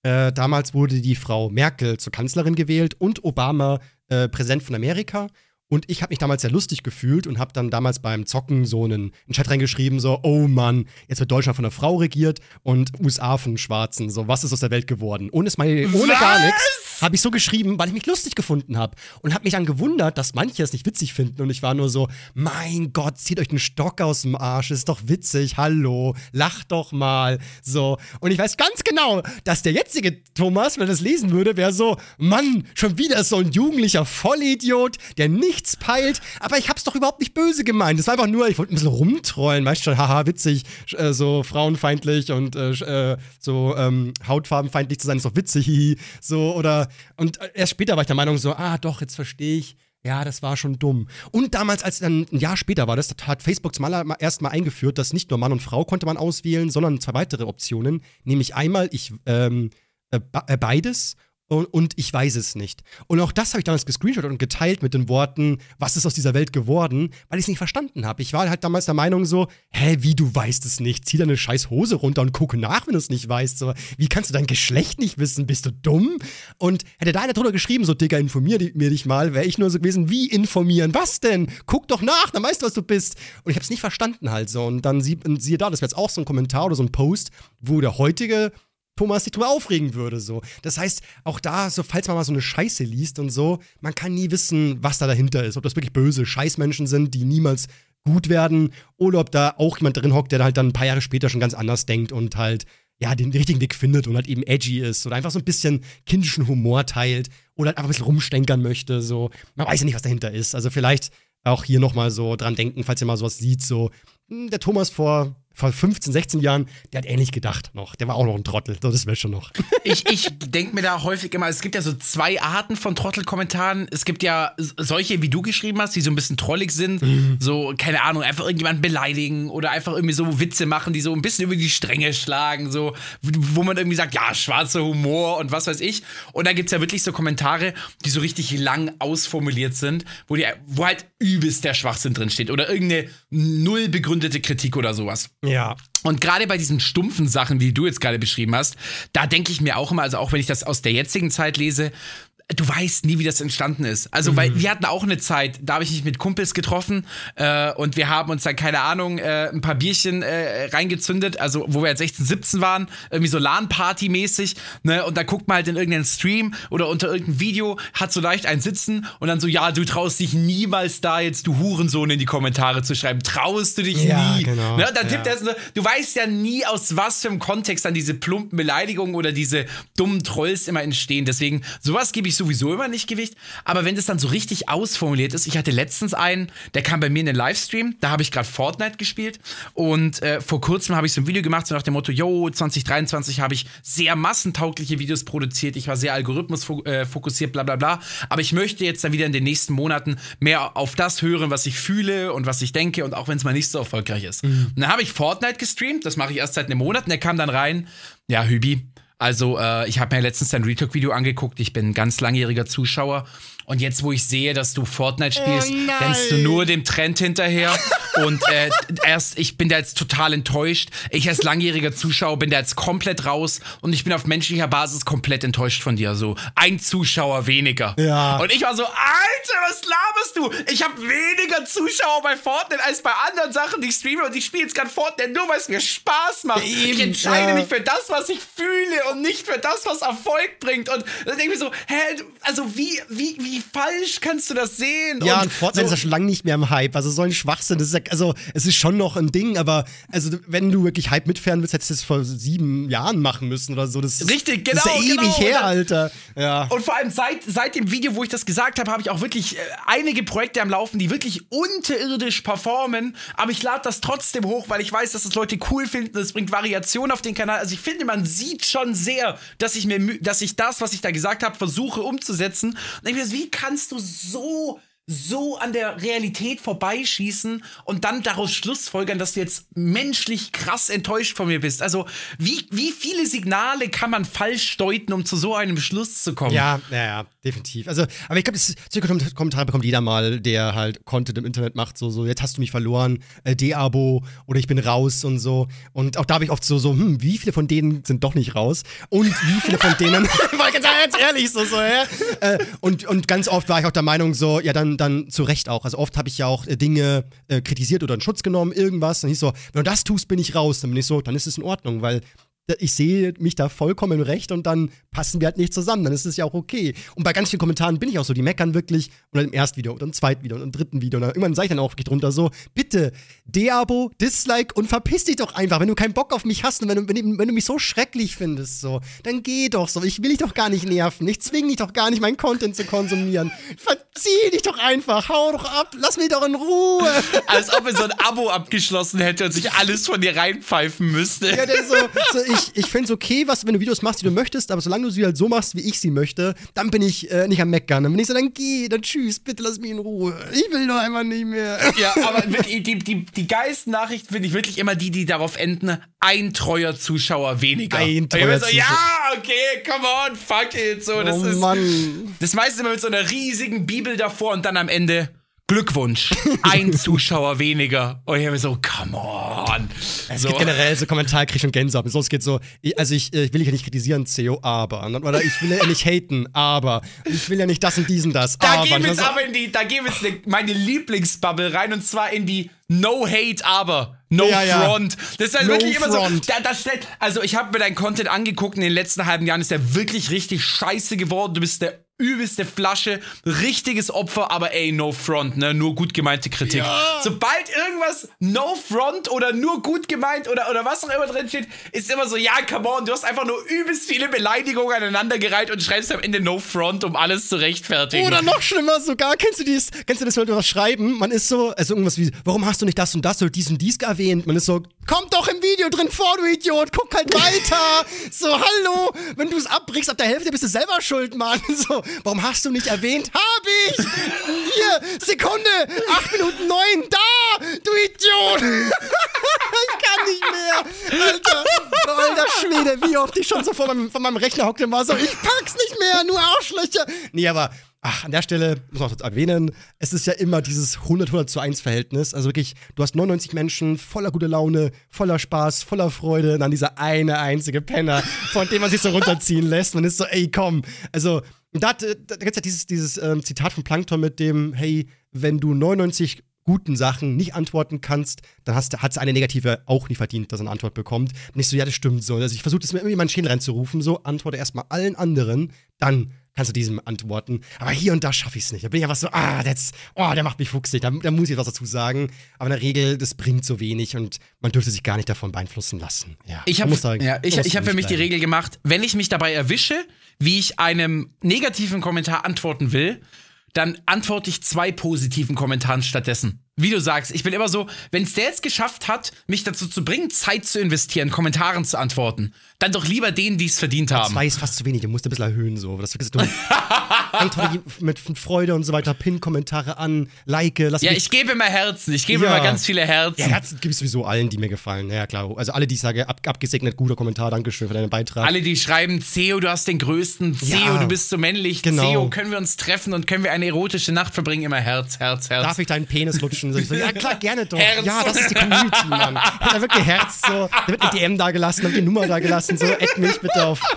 äh, damals wurde die Frau Merkel zur Kanzlerin gewählt und Obama äh, Präsident von Amerika. Und ich habe mich damals sehr lustig gefühlt und habe dann damals beim Zocken so einen, einen Chat reingeschrieben, so, oh Mann, jetzt wird Deutschland von einer Frau regiert und USA von Schwarzen. So, was ist aus der Welt geworden? Ohne, Smiley, ohne gar nichts habe ich so geschrieben, weil ich mich lustig gefunden habe. Und habe mich dann gewundert, dass manche es nicht witzig finden. Und ich war nur so, mein Gott, zieht euch den Stock aus dem Arsch, ist doch witzig, hallo, lacht doch mal. So. Und ich weiß ganz genau, dass der jetzige Thomas, wenn er das lesen würde, wäre so, Mann, schon wieder so ein jugendlicher Vollidiot, der nichts peilt. Aber ich hab's doch überhaupt nicht böse gemeint. Das war einfach nur, ich wollte ein bisschen rumtrollen, weißt schon, haha, witzig, äh, so frauenfeindlich und äh, äh, so ähm, hautfarbenfeindlich zu sein, ist doch witzig. So, oder, und erst später war ich der Meinung so, ah, doch, jetzt verstehe ich. Ja, das war schon dumm. Und damals, als dann ein Jahr später war das, hat Facebook zum allerersten Mal eingeführt, dass nicht nur Mann und Frau konnte man auswählen, sondern zwei weitere Optionen. Nämlich einmal ich ähm, äh, äh, beides und, und ich weiß es nicht. Und auch das habe ich damals gescreenshottet und geteilt mit den Worten, was ist aus dieser Welt geworden, weil ich es nicht verstanden habe. Ich war halt damals der Meinung so, hä, wie du weißt es nicht? Zieh deine scheiß Hose runter und gucke nach, wenn du es nicht weißt. So, wie kannst du dein Geschlecht nicht wissen? Bist du dumm? Und hätte da einer drunter geschrieben, so Digga, informier mir dich mal, wäre ich nur so gewesen, wie informieren? Was denn? Guck doch nach, dann weißt du, was du bist. Und ich habe es nicht verstanden halt so. Und dann sie, und siehe da, das wäre jetzt auch so ein Kommentar oder so ein Post, wo der heutige Thomas sich drüber aufregen würde. So. Das heißt, auch da, so, falls man mal so eine Scheiße liest und so, man kann nie wissen, was da dahinter ist. Ob das wirklich böse Scheißmenschen sind, die niemals gut werden, oder ob da auch jemand drin hockt, der halt dann ein paar Jahre später schon ganz anders denkt und halt, ja, den richtigen Weg findet und halt eben edgy ist oder einfach so ein bisschen kindischen Humor teilt oder halt einfach ein bisschen rumstenkern möchte. So. Man weiß ja nicht, was dahinter ist. Also vielleicht auch hier nochmal so dran denken, falls ihr mal sowas sieht, so, hm, der Thomas vor, vor 15, 16 Jahren, der hat ähnlich gedacht noch. Der war auch noch ein Trottel. So, das wäre schon noch. ich, ich denke mir da häufig immer, es gibt ja so zwei Arten von Trottelkommentaren. Es gibt ja solche, wie du geschrieben hast, die so ein bisschen trollig sind. So, keine Ahnung, einfach irgendjemanden beleidigen oder einfach irgendwie so Witze machen, die so ein bisschen über die Stränge schlagen, so, wo man irgendwie sagt, ja, schwarzer Humor und was weiß ich. Und da gibt es ja wirklich so Kommentare, die so richtig lang ausformuliert sind, wo, die, wo halt übelst der Schwachsinn drin steht oder irgendeine null begründete Kritik oder sowas. Ja. Und gerade bei diesen stumpfen Sachen, die du jetzt gerade beschrieben hast, da denke ich mir auch immer, also auch wenn ich das aus der jetzigen Zeit lese, du weißt nie, wie das entstanden ist. Also, weil wir hatten auch eine Zeit, da habe ich mich mit Kumpels getroffen äh, und wir haben uns dann, keine Ahnung, äh, ein paar Bierchen äh, reingezündet, also wo wir jetzt 16, 17 waren, irgendwie so LAN-Party-mäßig, ne? Und da guckt man halt in irgendeinen Stream oder unter irgendein Video, hat so leicht ein Sitzen und dann so, ja, du traust dich niemals da jetzt, du Hurensohn, in die Kommentare zu schreiben. Traust du dich Ja, nie. genau. Ne? Und dann tippt Ja. er so, du weißt ja nie, aus was für einem Kontext dann diese plumpen Beleidigungen oder diese dummen Trolls immer entstehen. Deswegen, sowas gebe ich sowieso immer nicht Gewicht. Aber wenn das dann so richtig ausformuliert ist, ich hatte letztens einen, der kam bei mir in den Livestream, da habe ich gerade Fortnite gespielt und äh, vor kurzem habe ich so ein Video gemacht, so nach dem Motto, yo, 2023 habe ich sehr massentaugliche Videos produziert, ich war sehr algorithmusfokussiert, äh, bla bla bla. Aber ich möchte jetzt dann wieder in den nächsten Monaten mehr auf das hören, was ich fühle und was ich denke und auch wenn es mal nicht so erfolgreich ist. Mhm. Und dann habe ich Fortnite gestreamt, das mache ich erst seit einem Monat und der kam dann rein, ja, Hübi, also, äh, ich habe mir letztens dein Retalk-Video angeguckt. Ich bin ein ganz langjähriger Zuschauer. Und jetzt, wo ich sehe, dass du Fortnite spielst, oh rennst du nur dem Trend hinterher. und äh, erst, ich bin da jetzt total enttäuscht. Ich als langjähriger Zuschauer bin da jetzt komplett raus und ich bin auf menschlicher Basis komplett enttäuscht von dir. So ein Zuschauer weniger. Ja. Und ich war so, Alter, was laberst du? Ich habe weniger Zuschauer bei Fortnite als bei anderen Sachen, die ich streame und ich spiele jetzt gerade Fortnite nur, weil es mir Spaß macht. Eben, ich entscheide ja. mich für das, was ich fühle und nicht für das, was Erfolg bringt. Und dann denke ich mir so, hä, also wie, wie, wie wie falsch kannst du das sehen? Ja, und, und Fortnite so ist ja schon lange nicht mehr im Hype. Also so ein Schwachsinn. Das ist ja, also es ist schon noch ein Ding, aber also wenn du wirklich Hype mitfahren willst, hättest du das vor sieben Jahren machen müssen oder so. Das Richtig, genau. Das ist ja genau, ewig her, Alter. Ja. Und vor allem seit, seit dem Video, wo ich das gesagt habe, habe ich auch wirklich äh, einige Projekte am Laufen, die wirklich unterirdisch performen. Aber ich lade das trotzdem hoch, weil ich weiß, dass das Leute cool finden. Es bringt Variation auf den Kanal. Also ich finde, man sieht schon sehr, dass ich mir, dass ich das, was ich da gesagt habe, versuche umzusetzen. Und ich mir, wie kannst du so so an der Realität vorbeischießen und dann daraus schlussfolgern, dass du jetzt menschlich krass enttäuscht von mir bist. Also, wie, wie viele Signale kann man falsch deuten, um zu so einem Schluss zu kommen? Ja, ja, ja definitiv. Also, aber ich glaube, solche Kommentare bekommt jeder mal, der halt Content im Internet macht, so, so, jetzt hast du mich verloren, äh, De-Abo oder ich bin raus und so. Und auch da habe ich oft so, so, hm, wie viele von denen sind doch nicht raus? Und wie viele von denen, war ganz ehrlich, so, so, ja. Äh, und, und ganz oft war ich auch der Meinung, so, ja, dann dann zu Recht auch. Also oft habe ich ja auch äh, Dinge äh, kritisiert oder in Schutz genommen, irgendwas. Dann ich so, wenn du das tust, bin ich raus. Dann bin ich so, dann ist es in Ordnung, weil ich sehe mich da vollkommen recht und dann passen wir halt nicht zusammen. Dann ist es ja auch okay. Und bei ganz vielen Kommentaren bin ich auch so, die meckern wirklich oder im ersten Video oder im zweiten Video oder im dritten Video. Und irgendwann sage ich dann auch wirklich drunter so, bitte, De-Abo, Dislike und verpiss dich doch einfach. Wenn du keinen Bock auf mich hast und wenn du, wenn, wenn du mich so schrecklich findest, so, dann geh doch so. Ich will dich doch gar nicht nerven. Ich zwinge dich doch gar nicht, meinen Content zu konsumieren. Verzieh dich doch einfach. Hau doch ab. Lass mich doch in Ruhe. Als ob er so ein Abo abgeschlossen hätte und sich alles von dir reinpfeifen müsste. Ja, der so, so ich ich, ich finde es okay, was, wenn du Videos machst, die du möchtest, aber solange du sie halt so machst, wie ich sie möchte, dann bin ich äh, nicht am Meckern. Dann bin ich so, dann geh, dann tschüss, bitte lass mich in Ruhe. Ich will doch einfach nicht mehr. Ja, aber die, die, die, die geilsten Nachrichten finde ich wirklich immer die, die darauf enden, ein treuer Zuschauer weniger. Ein treuer so, Zuschauer. Ja, okay, come on, fuck it. So, das oh, ist, Mann. Das meiste immer mit so einer riesigen Bibel davor und dann am Ende Glückwunsch, ein Zuschauer weniger. Und ich habe so, come on. Es so. gibt generell so Kommentarkrieg und Gänsehaut. So, es geht so, also ich, ich will dich ja nicht kritisieren, CEO, aber. Oder ich will ja nicht haten, aber. Ich will ja nicht das und diesen das, da aber. Gehen wir jetzt aber in die, da gehen wir jetzt in meine Lieblingsbubble rein und zwar in die No Hate, aber. No ja, Front. Ja. Das ist halt no wirklich immer front. so. Da, da stellt, also ich habe mir deinen Content angeguckt in den letzten halben Jahren, ist der wirklich richtig scheiße geworden. Du bist der übelste Flasche, richtiges Opfer, aber ey, no front, ne? Nur gut gemeinte Kritik. Ja. Sobald irgendwas no front oder nur gut gemeint oder, oder was auch immer drin steht, ist immer so, ja, come on, du hast einfach nur übelst viele Beleidigungen aneinandergereiht und schreibst am Ende no front, um alles zu rechtfertigen. Oder noch schlimmer sogar, kennst du dies, kennst du das, wenn du was schreiben? Man ist so, also irgendwas wie, warum hast du nicht das und das oder dies und dies erwähnt? Man ist so, kommt doch im Video drin vor, du Idiot, guck halt weiter. so, hallo, wenn du es abbrichst ab der Hälfte, bist du selber schuld, Mann. So, Warum hast du nicht erwähnt? Hab ich! Hier, Sekunde! 8 Minuten 9, da! Du Idiot! ich kann nicht mehr! Alter, alter Schwede, wie oft ich schon so vor meinem, vor meinem Rechner hockte und war so, ich pack's nicht mehr, nur Arschlöcher! Nee, aber Ach, an der Stelle muss man auch erwähnen, es ist ja immer dieses 100-100 zu 1 Verhältnis. Also wirklich, du hast 99 Menschen voller gute Laune, voller Spaß, voller Freude und dann dieser eine einzige Penner, von dem man sich so runterziehen lässt. Man ist so, ey, komm. Also, da, da, da gibt es ja dieses, dieses ähm, Zitat von Plankton mit dem, hey, wenn du 99 guten Sachen nicht antworten kannst, dann hat es eine negative auch nicht verdient, dass er eine Antwort bekommt. Und ich so, ja, das stimmt so. Also ich versuche das mir immer in meinen Schädel reinzurufen, so, antworte erstmal allen anderen, dann kannst du diesem antworten. Aber hier und da schaffe ich es nicht. Da bin ich einfach so, ah, that's, oh, der macht mich fuchsig, da, da muss ich was dazu sagen. Aber in der Regel, das bringt so wenig und man dürfte sich gar nicht davon beeinflussen lassen. Ja, Ich habe ja, ich, ich hab für mich die bleiben. Regel gemacht, wenn ich mich dabei erwische, wie ich einem negativen Kommentar antworten will, dann antworte ich zwei positiven Kommentaren stattdessen. Wie du sagst, ich bin immer so, wenn es der jetzt geschafft hat, mich dazu zu bringen, Zeit zu investieren, Kommentaren zu antworten, dann doch lieber denen, die es verdient haben. Zwei ist fast zu wenig, du musst ein bisschen erhöhen, so. Das du antworte mit Freude und so weiter, pin Kommentare an, like, lass Ja, mich ich gebe immer Herzen, ich gebe Ja. immer ganz viele Herzen. Ja, Herzen gibt es sowieso allen, die mir gefallen. Ja, klar. Also alle, die ich sage, ab, abgesegnet, guter Kommentar, Dankeschön für deinen Beitrag. Alle, die schreiben, Ceo, du hast den größten, Ceo, Ja. du bist so männlich, Genau. Ceo, können wir uns treffen und können wir eine erotische Nacht verbringen? Immer Herz, Herz, Herz. Darf ich deinen Penis lutschen? So, ich so, ja, klar, gerne doch. Herz. Ja, das ist die Community, Mann. Da wird geherzt, so. Da wird eine DM da gelassen, da wird die Nummer da gelassen, so. Add mich bitte auf.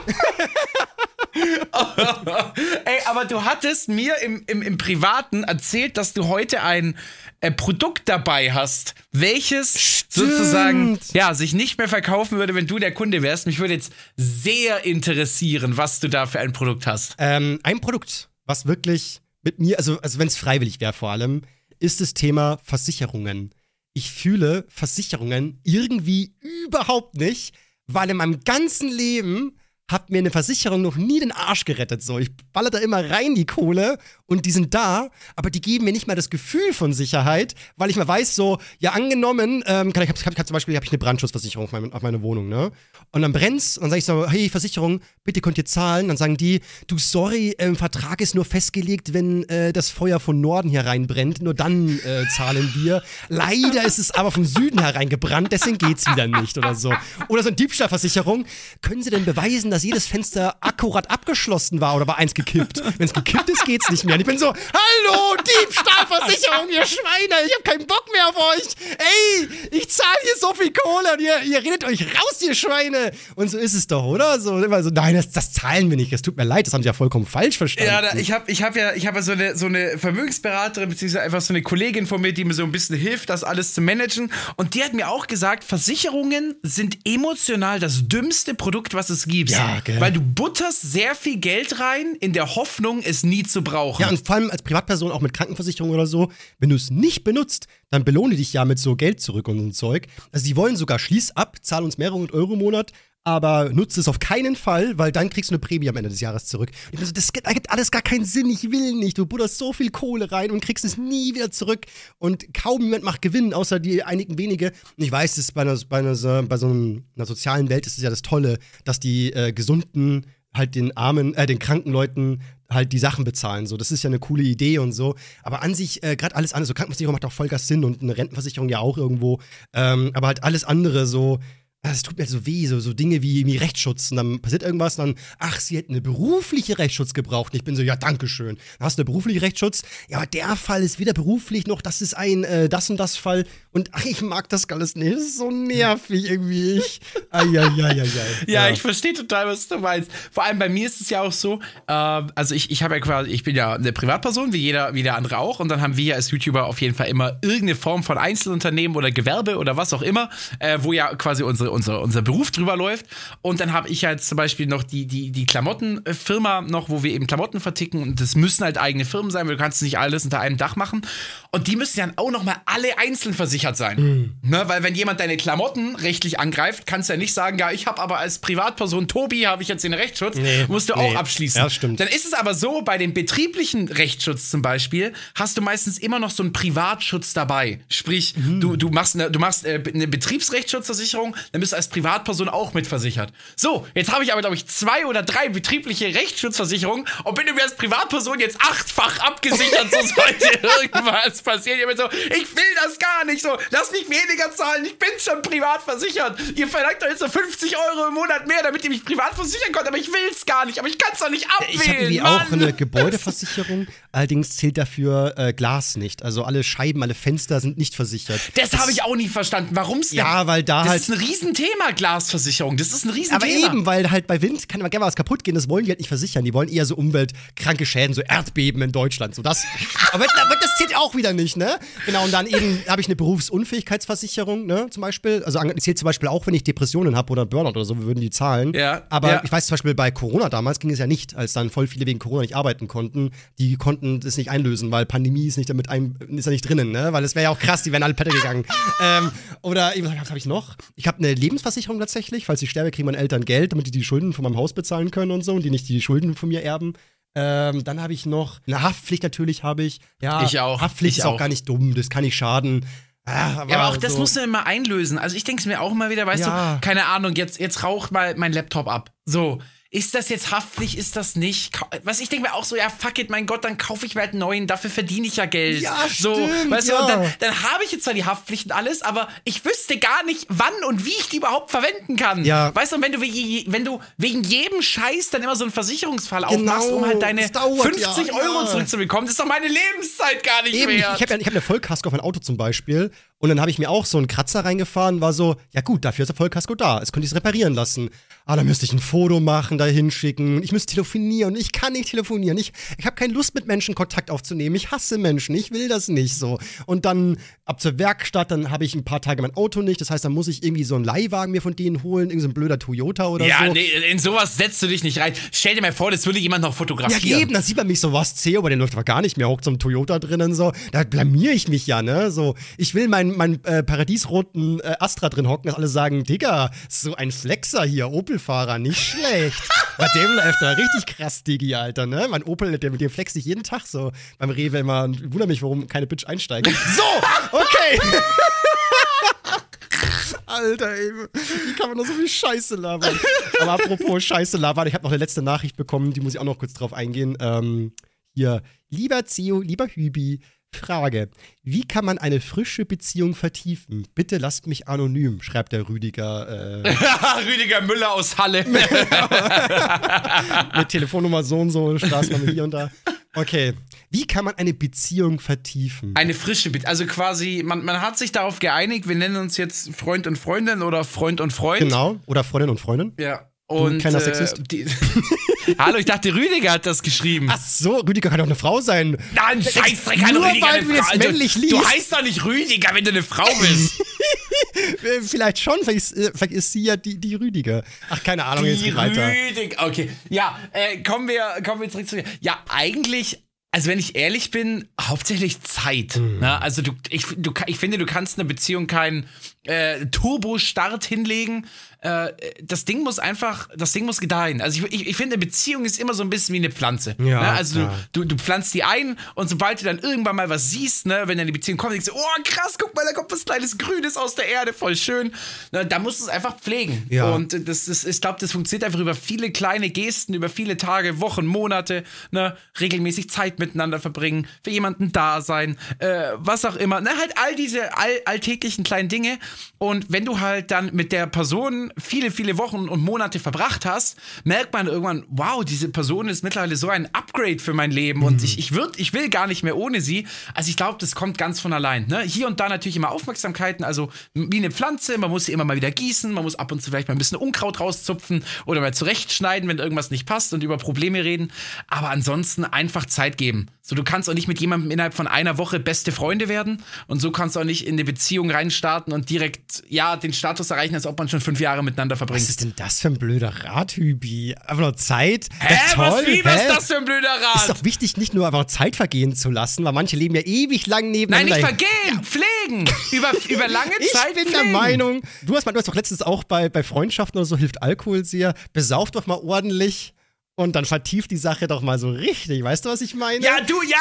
Ey, aber du hattest mir im, im, im Privaten erzählt, dass du heute ein äh, Produkt dabei hast, welches sozusagen ja, sich nicht mehr verkaufen würde, wenn du der Kunde wärst. Mich würde jetzt sehr interessieren, was du da für ein Produkt hast. Ähm, ein Produkt, was wirklich mit mir, also, also wenn es freiwillig wäre vor allem, ist das Thema Versicherungen. Ich fühle Versicherungen irgendwie überhaupt nicht, weil in meinem ganzen Leben hat mir eine Versicherung noch nie den Arsch gerettet. So, ich baller da immer rein die Kohle und die sind da, aber die geben mir nicht mal das Gefühl von Sicherheit, weil ich mal weiß, so, ja, angenommen, ähm, kann ich, hab, hab, hab, zum Beispiel habe ich eine Brandschutzversicherung auf, meine- auf meine Wohnung, ne? Und dann brennt's und dann sage ich so, hey, Versicherung, bitte könnt ihr zahlen. Dann sagen die, du, sorry, im Vertrag ist nur festgelegt, wenn äh, das Feuer von Norden hier reinbrennt, nur dann äh, zahlen wir. Leider ist es aber vom Süden hereingebrannt, deswegen geht's wieder nicht oder so. Oder so eine Diebstahlversicherung. Können Sie denn beweisen, dass jedes Fenster akkurat abgeschlossen war oder war eins gekippt? Wenn es gekippt ist, geht's nicht mehr. Und ich bin so, hallo, Diebstahlversicherung, ihr Schweine, ich habe keinen Bock mehr auf euch. Ey, ich zahle hier so viel Kohle und ihr, ihr redet euch raus, ihr Schweine. Und so ist es doch, oder? So immer so, nein, das, das zahlen wir nicht. Das tut mir leid, das haben sie ja vollkommen falsch verstanden. Ja, da, ich habe ich hab ja, ich hab ja so, eine, so eine Vermögensberaterin, beziehungsweise einfach so eine Kollegin von mir, die mir so ein bisschen hilft, das alles zu managen. Und die hat mir auch gesagt, Versicherungen sind emotional das dümmste Produkt, was es gibt. Ja, gell. Weil du butterst sehr viel Geld rein, in der Hoffnung, es nie zu brauchen. Ja, und vor allem als Privatperson, auch mit Krankenversicherung oder so, wenn du es nicht benutzt, dann belohne dich ja mit so Geld zurück und so ein Zeug. Also die wollen sogar schließ ab, zahl uns mehrere hundert Euro im Monat, aber nutze es auf keinen Fall, weil dann kriegst du eine Prämie am Ende des Jahres zurück. Und ich bin so, das gibt- ergibt alles gar keinen Sinn, ich will nicht. Du butterst so viel Kohle rein und kriegst es nie wieder zurück. Und kaum jemand macht Gewinn, außer die einigen wenige. Und ich weiß, das bei, einer, bei, einer, bei so einer sozialen Welt ist es ja das Tolle, dass die äh, Gesunden halt den armen, äh, den kranken Leuten halt die Sachen bezahlen. So, das ist ja eine coole Idee und so. Aber an sich, äh, gerade alles andere, so Krankenversicherung macht auch Vollgas Sinn und eine Rentenversicherung ja auch irgendwo. Ähm, aber halt alles andere so. Ah, Es tut mir so weh, so, so Dinge wie, wie Rechtsschutz. Und dann passiert irgendwas, und dann, ach, sie hätten eine berufliche Rechtsschutz gebraucht. Und ich bin so, ja, dankeschön. Dann hast du einen beruflichen Rechtsschutz. Ja, aber der Fall ist weder beruflich noch, das ist ein äh, das und das Fall. Und ach, ich mag das alles nicht. Das ist so nervig irgendwie. Ich, Eieieiei. Ja, ich verstehe total, was du meinst. Vor allem bei mir ist es ja auch so, äh, also ich, ich habe ja quasi, ich bin ja eine Privatperson, wie jeder, wie der andere auch, und dann haben wir ja als YouTuber auf jeden Fall immer irgendeine Form von Einzelunternehmen oder Gewerbe oder was auch immer, äh, wo ja quasi unsere, unser, unser Beruf drüber läuft. Und dann habe ich halt zum Beispiel noch die, die, die Klamottenfirma noch, wo wir eben Klamotten verticken und das müssen halt eigene Firmen sein, weil du kannst nicht alles unter einem Dach machen. Und die müssen dann auch nochmal alle einzeln versichert sein. Ne, weil wenn jemand deine Klamotten rechtlich angreift, kannst du ja nicht sagen, ja, ich habe aber als Privatperson Tobi habe ich jetzt den Rechtsschutz, Nee, musst du nee. auch abschließen. Ja, stimmt. Dann ist es aber so, bei dem betrieblichen Rechtsschutz zum Beispiel, hast du meistens immer noch so einen Privatschutz dabei. Sprich, Mhm. du, du machst, eine, du machst äh, eine Betriebsrechtsschutzversicherung, dann bist du als Privatperson auch mitversichert. So, jetzt habe ich aber, glaube ich, zwei oder drei betriebliche Rechtsschutzversicherungen und bin mir als Privatperson jetzt achtfach abgesichert, so sollte irgendwas passieren. Ich so, ich will das gar nicht so, lass mich weniger zahlen, ich bin schon privat versichert. Ihr verlangt doch jetzt so 50 Euro im Monat mehr, damit ihr mich privat versichern könnt, aber ich will es gar nicht, aber ich kann es doch nicht abwählen. Ich habe irgendwie Mann. auch eine Gebäudeversicherung, allerdings zählt dafür äh, Glas nicht. Also alle Scheiben, alle Fenster sind nicht versichert. Das habe ich auch nie verstanden. Warum es Ja, weil da das halt- ist ein riesen Riesenthema, Glasversicherung. Das ist ein Riesenthema. Aber eben, weil halt bei Wind kann immer gerne was kaputt gehen, das wollen die halt nicht versichern. Die wollen eher so umweltkranke Schäden, so Erdbeben in Deutschland. So das. aber, aber das zählt auch wieder nicht, ne? Genau, und dann eben habe ich eine Berufsunfähigkeitsversicherung, ne, zum Beispiel. Also zählt zum Beispiel auch, wenn ich Depressionen habe oder Burnout oder so, wir würden die zahlen. Ja, Aber ja. ich weiß zum Beispiel bei Corona damals ging es ja nicht, als dann voll viele wegen Corona nicht arbeiten konnten. Die konnten das nicht einlösen, weil Pandemie ist nicht damit ein, ist ja nicht drinnen, ne? Weil es wäre ja auch krass, die wären alle pleite gegangen. ähm, oder eben, was habe ich noch? Ich habe eine Lebensversicherung tatsächlich, falls ich sterbe, kriegen meine Eltern Geld, damit die die Schulden von meinem Haus bezahlen können und so und die nicht die Schulden von mir erben. Ähm, dann habe ich noch eine Haftpflicht natürlich habe ich. Ja, Ich auch, Haftpflicht ich ist auch auch. gar nicht dumm, das kann nicht schaden. Ah, Ja, aber auch das so. musst du immer einlösen. Also ich denke es mir auch immer wieder, weißt Ja. du, keine Ahnung, jetzt, jetzt raucht mal mein Laptop ab. So. Ist das jetzt Haftpflicht? Ist das nicht? Was ich denke mir auch so, ja, fuck it, mein Gott, dann kaufe ich mir halt einen neuen, dafür verdiene ich ja Geld. Ja, so, stimmt, weißt du, ja. und dann, dann habe ich jetzt zwar die Haftpflicht und alles, aber ich wüsste gar nicht, wann und wie ich die überhaupt verwenden kann. Ja. Weißt du, und wenn du, wegen- wenn du wegen jedem Scheiß dann immer so einen Versicherungsfall Genau, aufmachst, um halt deine dauert 50 ja, Euro zurückzubekommen, das ist doch meine Lebenszeit gar nicht Eben, ich, wert. ich habe ja, ich hab eine Vollkasko auf mein Auto zum Beispiel. Und dann habe ich mir auch so einen Kratzer reingefahren, war so, ja gut, dafür ist der Vollkasko da. Jetzt könnte ich es reparieren lassen. Ah, dann müsste ich ein Foto machen, da hinschicken. Ich müsste telefonieren. Ich kann nicht telefonieren. Ich, ich habe keine Lust, mit Menschen Kontakt aufzunehmen. Ich hasse Menschen. Ich will das nicht so. Und dann ab zur Werkstatt, dann habe ich ein paar Tage mein Auto nicht. Das heißt, dann muss ich irgendwie so einen Leihwagen mir von denen holen. Irgend so ein blöder Toyota oder Ja, so. nee, in sowas setzt du dich nicht rein. Stell dir mal vor, das würde jemand noch Ja, fotografieren. eben, dann sieht man mich so, was C, aber den läuft aber gar nicht mehr, hockt so ein Toyota drinnen so. Da blamier ich mich ja, ne? So, ich will meinen mein, äh, paradiesroten äh, Astra drin hocken, dass alle sagen, Digga, so ein Flexer hier, Opel-Fahrer, nicht schlecht. Bei dem läuft da richtig krass, Digi, Alter, ne? Mein Opel, der, mit dem flex ich jeden Tag so beim Rewe immer und wundere mich, warum keine Bitch einsteigt. So, okay. Alter, ey, wie kann man nur so viel Scheiße labern? Aber apropos Scheiße labern, ich habe noch eine letzte Nachricht bekommen, die muss ich auch noch kurz drauf eingehen. Ähm, hier, lieber Zio, lieber Hübi, Frage. Wie kann man eine frische Beziehung vertiefen? Bitte lasst mich anonym, schreibt der Rüdiger äh, Rüdiger Müller aus Halle. mit Telefonnummer so und so, Straßenname hier und da. Okay. Wie kann man eine Beziehung vertiefen? Eine frische Bitte. Also quasi, man, man hat sich darauf geeinigt, wir nennen uns jetzt Freund und Freundin oder Freund und Freund. Genau. Oder Freundin und Freundin? Ja. Und, kleiner äh, Sexist. die, Hallo, ich dachte, Rüdiger hat das geschrieben. Ach so, Rüdiger kann doch eine Frau sein. Nein, Scheißdreck an Nur Rüdiger. weil eine du jetzt männlich Du liest. heißt doch nicht Rüdiger, wenn du eine Frau bist. Äh, Vielleicht schon, vielleicht ist, äh, vielleicht ist sie ja die, die Rüdiger. Ach, keine Ahnung, jetzt Die geht weiter. Rüdiger. Okay. Ja, äh, kommen, wir, kommen wir zurück zu. Ja, eigentlich. Also wenn ich ehrlich bin, hauptsächlich Zeit. Mhm. Ne? Also du, ich, du, ich finde, du kannst einer Beziehung keinen äh, Turbo-Start hinlegen. Äh, das Ding muss einfach, das Ding muss gedeihen. Also ich, ich, ich finde, eine Beziehung ist immer so ein bisschen wie eine Pflanze. Ja, ne? Also du, du, du pflanzt die ein und sobald du dann irgendwann mal was siehst, ne, wenn dann die Beziehung kommt, denkst du, oh krass, guck mal, da kommt was kleines Grünes aus der Erde, voll schön. Na, da musst du es einfach pflegen. Ja. Und das ist, ich glaube, das funktioniert einfach über viele kleine Gesten, über viele Tage, Wochen, Monate, ne, regelmäßig Zeit miteinander verbringen, für jemanden da sein, äh, was auch immer. Ne, halt all diese all, alltäglichen kleinen Dinge. Und wenn du halt dann mit der Person viele, viele Wochen und Monate verbracht hast, merkt man irgendwann, wow, diese Person ist mittlerweile so ein Upgrade für mein Leben und ich, ich, würd, ich will gar nicht mehr ohne sie. Also ich glaube, das kommt ganz von allein. Ne? Hier und da natürlich immer Aufmerksamkeiten, also wie eine Pflanze, man muss sie immer mal wieder gießen, man muss ab und zu vielleicht mal ein bisschen Unkraut rauszupfen oder mal zurechtschneiden, wenn irgendwas nicht passt und über Probleme reden. Aber ansonsten einfach Zeit geben. So, du kannst auch nicht mit jemandem innerhalb von einer Woche beste Freunde werden und so kannst du auch nicht in eine Beziehung reinstarten und direkt, ja, den Status erreichen, als ob man schon fünf Jahre miteinander verbringt. Was ist denn das für ein blöder Rat, Hübi? Einfach nur Zeit? Hä, ja, toll, was, wie, was ist das für ein blöder Rat? Ist doch wichtig, nicht nur einfach Zeit vergehen zu lassen, weil manche leben ja ewig lang Nein, nebeneinander. nicht vergehen, pflegen. Über, über lange Ich Zeit bin pflegen. der Meinung, du hast, mal- du hast doch letztens auch bei, bei Freundschaften oder so, hilft Alkohol sehr. Besauf doch mal ordentlich und dann vertieft die Sache doch mal so richtig. Weißt du, was ich meine? Ja, du, ja,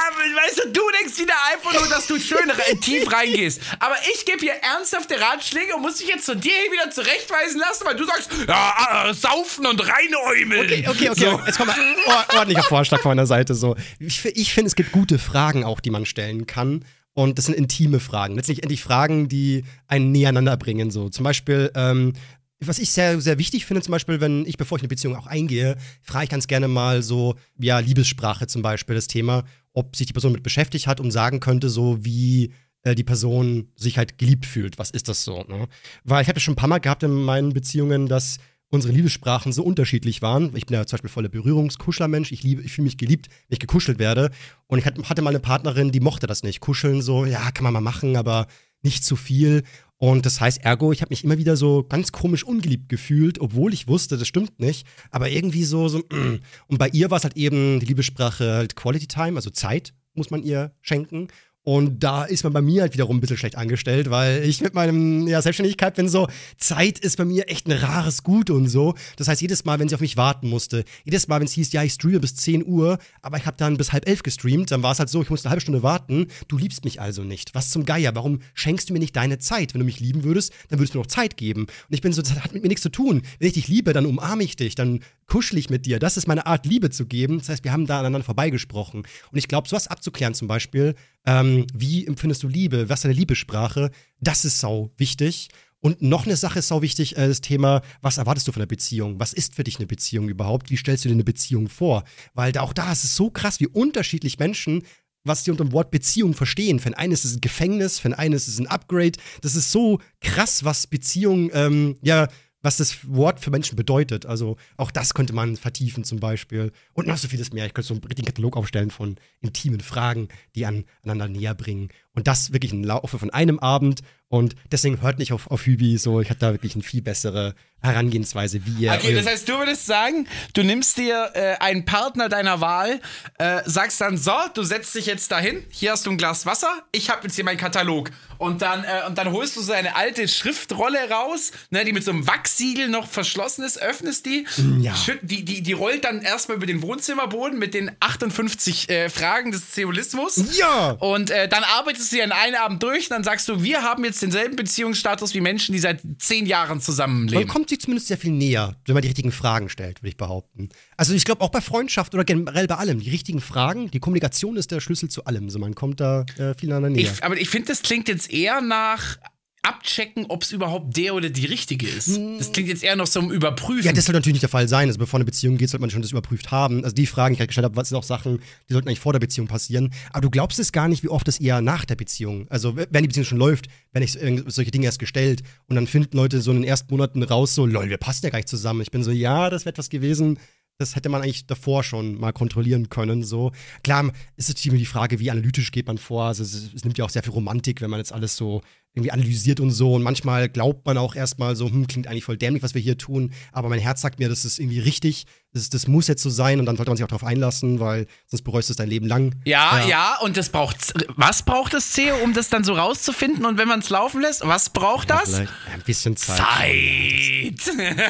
weißt du, du denkst wieder einfach nur, dass du schön tief reingehst. Aber ich gebe hier ernsthafte Ratschläge und muss dich jetzt von dir wieder zurechtweisen lassen, weil du sagst, ja, äh, saufen und reinäumeln. Okay, okay, okay. So. Jetzt kommt or ordentlicher Vorschlag von meiner Seite. So. Ich, ich finde, es gibt gute Fragen auch, die man stellen kann. Und das sind intime Fragen. Letztlich endlich Fragen, die einen näher bringen. So. Zum Beispiel, ähm, was ich sehr, sehr wichtig finde, zum Beispiel, wenn ich, bevor ich eine Beziehung auch eingehe, frage ich ganz gerne mal so, ja, Liebessprache zum Beispiel, das Thema, ob sich die Person mit beschäftigt hat und sagen könnte, so wie äh, die Person sich halt geliebt fühlt. Was ist das so? Ne? Weil ich habe ja schon ein paar Mal gehabt in meinen Beziehungen, dass unsere Liebessprachen so unterschiedlich waren. Ich bin ja zum Beispiel voller Berührungskuschlermensch. Ich liebe, ich fühle mich geliebt, wenn ich gekuschelt werde. Und ich hatte mal eine Partnerin, die mochte das nicht. Kuscheln so, ja, kann man mal machen, aber nicht zu viel. Und das heißt, ergo, ich habe mich immer wieder so ganz komisch ungeliebt gefühlt, obwohl ich wusste, das stimmt nicht. Aber irgendwie so, so mm. und bei ihr war es halt eben die Liebessprache halt Quality Time, also Zeit muss man ihr schenken. Und da ist man bei mir halt wiederum ein bisschen schlecht angestellt, weil ich mit meinem ja, Selbstständigkeit bin so, Zeit ist bei mir echt ein rares Gut und so. Das heißt, jedes Mal, wenn sie auf mich warten musste, jedes Mal, wenn es hieß, ja, ich streame bis 10 Uhr, aber ich habe dann bis halb elf gestreamt, dann war es halt so, ich musste eine halbe Stunde warten. Du liebst mich also nicht. Was zum Geier? Warum schenkst du mir nicht deine Zeit? Wenn du mich lieben würdest, dann würdest du mir noch Zeit geben. Und ich bin so, das hat mit mir nichts zu tun. Wenn ich dich liebe, dann umarme ich dich, dann kuschel ich mit dir. Das ist meine Art, Liebe zu geben. Das heißt, wir haben da aneinander vorbeigesprochen. Und ich glaube, sowas abzuklären zum Beispiel, ähm, wie empfindest du Liebe? Was ist deine Liebessprache? Das ist sau wichtig. Und noch eine Sache ist sau wichtig, äh, das Thema, was erwartest du von einer Beziehung? Was ist für dich eine Beziehung überhaupt? Wie stellst du dir eine Beziehung vor? Weil da, auch da ist es so krass, wie unterschiedlich Menschen was die unter dem Wort Beziehung verstehen. Für einen ist es ein Gefängnis, für einen ist es ein Upgrade. Das ist so krass, was Beziehung ähm, ja was das Wort für Menschen bedeutet. Also auch das könnte man vertiefen zum Beispiel. Und noch so vieles mehr. Ich könnte so einen richtigen Katalog aufstellen von intimen Fragen, die an, aneinander näher bringen. Und das wirklich im Laufe von einem Abend. Und deswegen hört nicht auf, auf Hübi so. Ich hatte da wirklich eine viel bessere Herangehensweise, wie ihr. Okay, das heißt, du würdest sagen, du nimmst dir äh, einen Partner deiner Wahl, äh, sagst dann, so, du setzt dich jetzt dahin, hier hast du ein Glas Wasser, ich habe jetzt hier meinen Katalog. Und dann, äh, und dann holst du so eine alte Schriftrolle raus, ne, die mit so einem Wachsiegel noch verschlossen ist, öffnest die, Mm, ja. die, die, die rollt dann erstmal über den Wohnzimmerboden mit den 58 äh, Fragen des Zeolismus. Ja! Und äh, dann arbeitest du ja in einem Abend durch, dann sagst du, wir haben jetzt denselben Beziehungsstatus wie Menschen, die seit zehn Jahren Man zusammenleben. kommt sich zumindest sehr viel näher, wenn man die richtigen Fragen stellt, würde ich behaupten. Also ich glaube auch bei Freundschaft oder generell bei allem, die richtigen Fragen, die Kommunikation ist der Schlüssel zu allem. So man kommt da äh, viel aneinander näher. Ich, aber ich finde, das klingt jetzt eher nach abchecken, ob es überhaupt der oder die richtige ist. Das klingt jetzt eher noch so um Überprüfen. Ja, das soll natürlich nicht der Fall sein. Also bevor eine Beziehung geht, sollte man schon das überprüft haben. Also die Fragen, die ich gerade gestellt habe, was sind auch Sachen, die sollten eigentlich vor der Beziehung passieren. Aber du glaubst es gar nicht, wie oft das eher nach der Beziehung. Also wenn die Beziehung schon läuft, wenn ich solche Dinge erst gestellt und dann finden Leute so in den ersten Monaten raus, so, lol, wir passen ja gar nicht zusammen. Ich bin so, ja, das wäre etwas gewesen. Das hätte man eigentlich davor schon mal kontrollieren können. So. Klar, ist natürlich immer die Frage, wie analytisch geht man vor. Also es, es nimmt ja auch sehr viel Romantik, wenn man jetzt alles so irgendwie analysiert und so. Und manchmal glaubt man auch erstmal so, hm, klingt eigentlich voll dämlich, was wir hier tun. Aber mein Herz sagt mir, das ist irgendwie richtig. Das, das muss jetzt so sein und dann sollte man sich auch darauf einlassen, weil sonst bereust du es dein Leben lang. ja, ja, und das braucht. Was braucht das CEO, um das dann so rauszufinden? Und wenn man es laufen lässt, was braucht das? Ein bisschen Zeit. Zeit.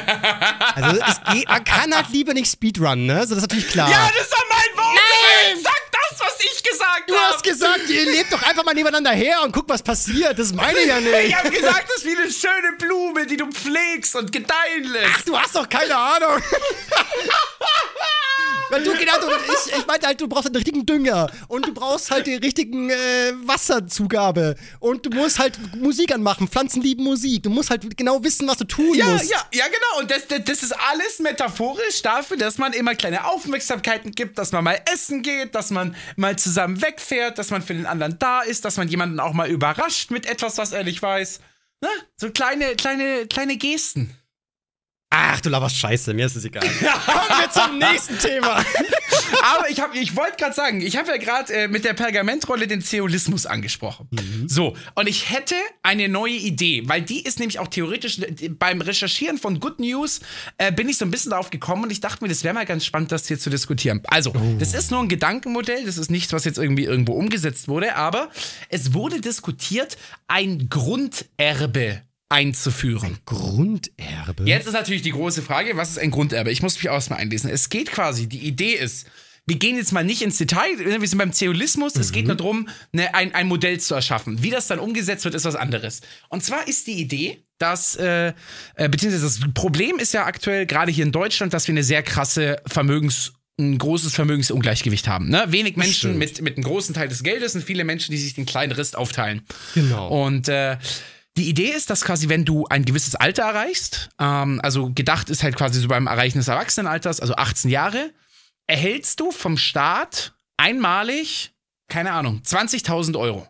Also es geht, man kann halt lieber nicht Speedrunnen, ne? So, das ist natürlich klar. Ja, das ist doch mein Wort. Nein! Sag das, was ich gesagt du habe. hast gesagt, ihr lebt doch einfach mal nebeneinander her und guck, was passiert. Das meine ich ja Ich nicht. habe gesagt, das ist wie eine schöne Blume, die du pflegst und gedeihen lässt. Ach, du hast doch keine Ahnung. Weil du genau, ich, ich meinte halt, du brauchst halt den richtigen Dünger und du brauchst halt die richtigen äh, Wasserzugabe und du musst halt Musik anmachen. Pflanzen lieben Musik. Du musst halt genau wissen, was du tun Ja, musst. ja, ja, genau. Und das, das, das ist alles metaphorisch dafür, dass man immer kleine Aufmerksamkeiten gibt, dass man mal essen geht, dass man mal zusammen wegfährt, dass man für den anderen da ist, dass man jemanden auch mal überrascht mit etwas, was er nicht weiß. Ne? So kleine, kleine, kleine Gesten. Ach, du laberst Scheiße, mir ist es egal. Kommen wir zum nächsten Thema. Aber ich, hab- ich wollte gerade sagen, ich habe ja gerade äh, mit der Pergamentrolle den Zeolismus angesprochen. So, und ich hätte eine neue Idee, weil die ist nämlich auch theoretisch äh, beim Recherchieren von Good News äh, bin ich so ein bisschen darauf gekommen und ich dachte mir, das wäre mal ganz spannend, das hier zu diskutieren. Also, das ist nur ein Gedankenmodell, das ist nichts, was jetzt irgendwie irgendwo umgesetzt wurde, aber es wurde diskutiert, ein Grunderbe einzuführen. Grunderbe? Jetzt ist natürlich die große Frage, was ist ein Grunderbe? Ich muss mich auch erstmal einlesen. Es geht quasi, die Idee ist, wir gehen jetzt mal nicht ins Detail, wir sind beim Zeolismus, es geht nur darum, ne, ein, ein Modell zu erschaffen. Wie das dann umgesetzt wird, ist was anderes. Und zwar ist die Idee, dass, äh, äh, beziehungsweise das Problem ist ja aktuell, gerade hier in Deutschland, dass wir eine sehr krasse Vermögens- ein großes Vermögensungleichgewicht haben. Ne? Wenig Menschen stimmt. mit, mit einem großen Teil des Geldes und viele Menschen, die sich den kleinen Rest aufteilen. Genau. Und äh, die Idee ist, dass quasi, wenn du ein gewisses Alter erreichst, ähm, also gedacht ist halt quasi so beim Erreichen des Erwachsenenalters, also 18 Jahre, erhältst du vom Staat einmalig, keine Ahnung, 20.000 Euro.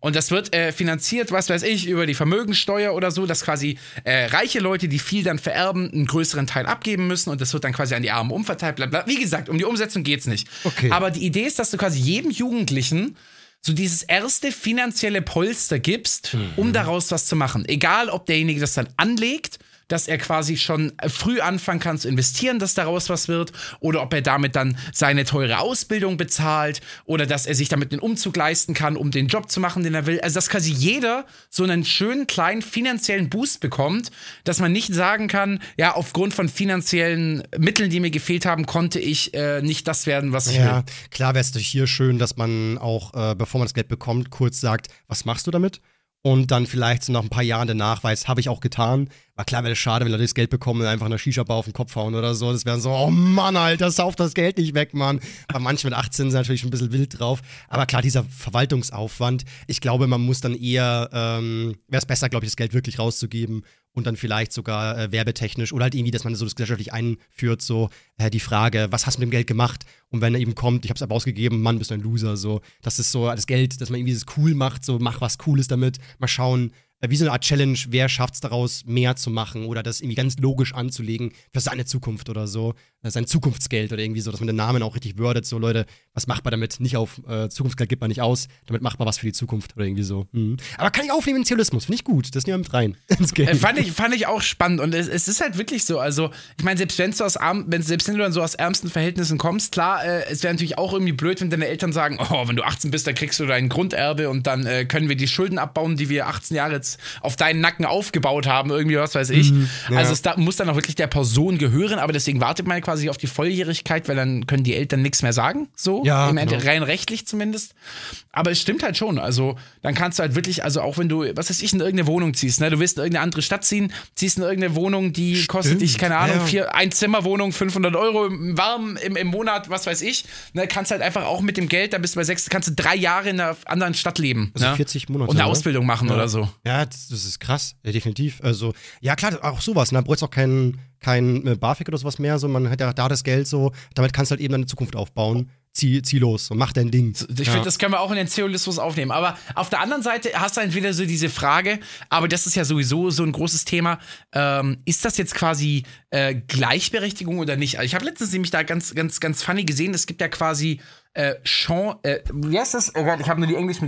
Und das wird äh, finanziert, was weiß ich, über die Vermögensteuer oder so, dass quasi äh, reiche Leute, die viel dann vererben, einen größeren Teil abgeben müssen und das wird dann quasi an die Armen umverteilt. Bla bla. Wie gesagt, um die Umsetzung geht's nicht. Okay. Aber die Idee ist, dass du quasi jedem Jugendlichen so dieses erste finanzielle Polster gibst, um daraus was zu machen. Egal, ob derjenige das dann anlegt, dass er quasi schon früh anfangen kann zu investieren, dass daraus was wird, oder ob er damit dann seine teure Ausbildung bezahlt, oder dass er sich damit einen Umzug leisten kann, um den Job zu machen, den er will. Also, dass quasi jeder so einen schönen kleinen finanziellen Boost bekommt, dass man nicht sagen kann, ja, aufgrund von finanziellen Mitteln, die mir gefehlt haben, konnte ich äh, nicht das werden, was ich Ja, will. klar wäre es doch hier schön, dass man auch, äh, bevor man das Geld bekommt, kurz sagt, was machst du damit? Und dann vielleicht so nach ein paar Jahren danach weiß, habe ich auch getan. War klar, wäre das schade, wenn Leute das Geld bekommen und einfach eine Shisha-Bar auf den Kopf hauen oder so. Das wäre so, oh Mann, Alter, sauf das Geld nicht weg, Mann. Bei manchen mit 18 sind natürlich ein bisschen wild drauf. Aber klar, dieser Verwaltungsaufwand, ich glaube, man muss dann eher, ähm, wäre es besser, glaube ich, das Geld wirklich rauszugeben und dann vielleicht sogar äh, werbetechnisch oder halt irgendwie, dass man so das gesellschaftlich einführt, so äh, die Frage, was hast du mit dem Geld gemacht? Und wenn er eben kommt, ich habe es aber ausgegeben, Mann, bist du ein Loser, so. Das ist so das Geld, dass man irgendwie das cool macht, so mach was Cooles damit, mal schauen, wie so eine Art Challenge, wer schafft es daraus, mehr zu machen oder das irgendwie ganz logisch anzulegen für seine Zukunft oder so, äh, sein Zukunftsgeld oder irgendwie so, dass man den Namen auch richtig wordet, so Leute, was macht man damit? Nicht auf äh, Zukunftsgeld gibt man nicht aus, damit macht man was für die Zukunft oder irgendwie so. Mhm. Aber kann ich aufnehmen in Ziolismus, finde ich gut, das nehmen wir mit rein ins Geld. Äh, fand, ich, fand ich auch spannend und es, es ist halt wirklich so, also ich meine, selbst wenn du aus arm, wenn, selbst wenn du dann so aus ärmsten Verhältnissen kommst, klar, äh, es wäre natürlich auch irgendwie blöd, wenn deine Eltern sagen, oh, wenn du 18 bist, dann kriegst du dein Grunderbe und dann äh, können wir die Schulden abbauen, die wir 18 Jahre jetzt auf deinen Nacken aufgebaut haben, irgendwie was weiß ich. Mhm, ja. Also es da, muss dann auch wirklich der Person gehören, aber deswegen wartet man quasi auf die Volljährigkeit, weil dann können die Eltern nichts mehr sagen, so, Ja, im genau. rein rechtlich zumindest. Aber es stimmt halt schon, also dann kannst du halt wirklich, also auch wenn du, was weiß ich, in irgendeine Wohnung ziehst, ne, du willst in irgendeine andere Stadt ziehen, ziehst in irgendeine Wohnung, die kostet dich, keine Ahnung, ja. vier, ein Zimmerwohnung, 500 Euro im warm im, im Monat, was weiß ich, ne, kannst halt einfach auch mit dem Geld, da bist du bei sechs, kannst du drei Jahre in einer anderen Stadt leben. Also ne? 40 Monate, Und eine ne? Ausbildung machen Ja. oder so. Ja, das, das ist krass, ja, definitiv. Also, ja klar, auch sowas. Ne? Da brauchst du auch kein, kein äh, BAföG oder sowas mehr. So, man hat ja da das Geld so. Damit kannst du halt eben deine Zukunft aufbauen. Zieh, zieh los und mach dein Ding. Ich ja. finde, das können wir auch in den Zeolismus aufnehmen. Aber auf der anderen Seite hast du wieder so diese Frage, aber das ist ja sowieso so ein großes Thema. Ähm, ist das jetzt quasi äh, Gleichberechtigung oder nicht? Also ich habe letztens nämlich da ganz, ganz, ganz funny gesehen, es gibt ja quasi äh, Chance, äh, wie heißt das? Oh Gott, ich habe nur die englischen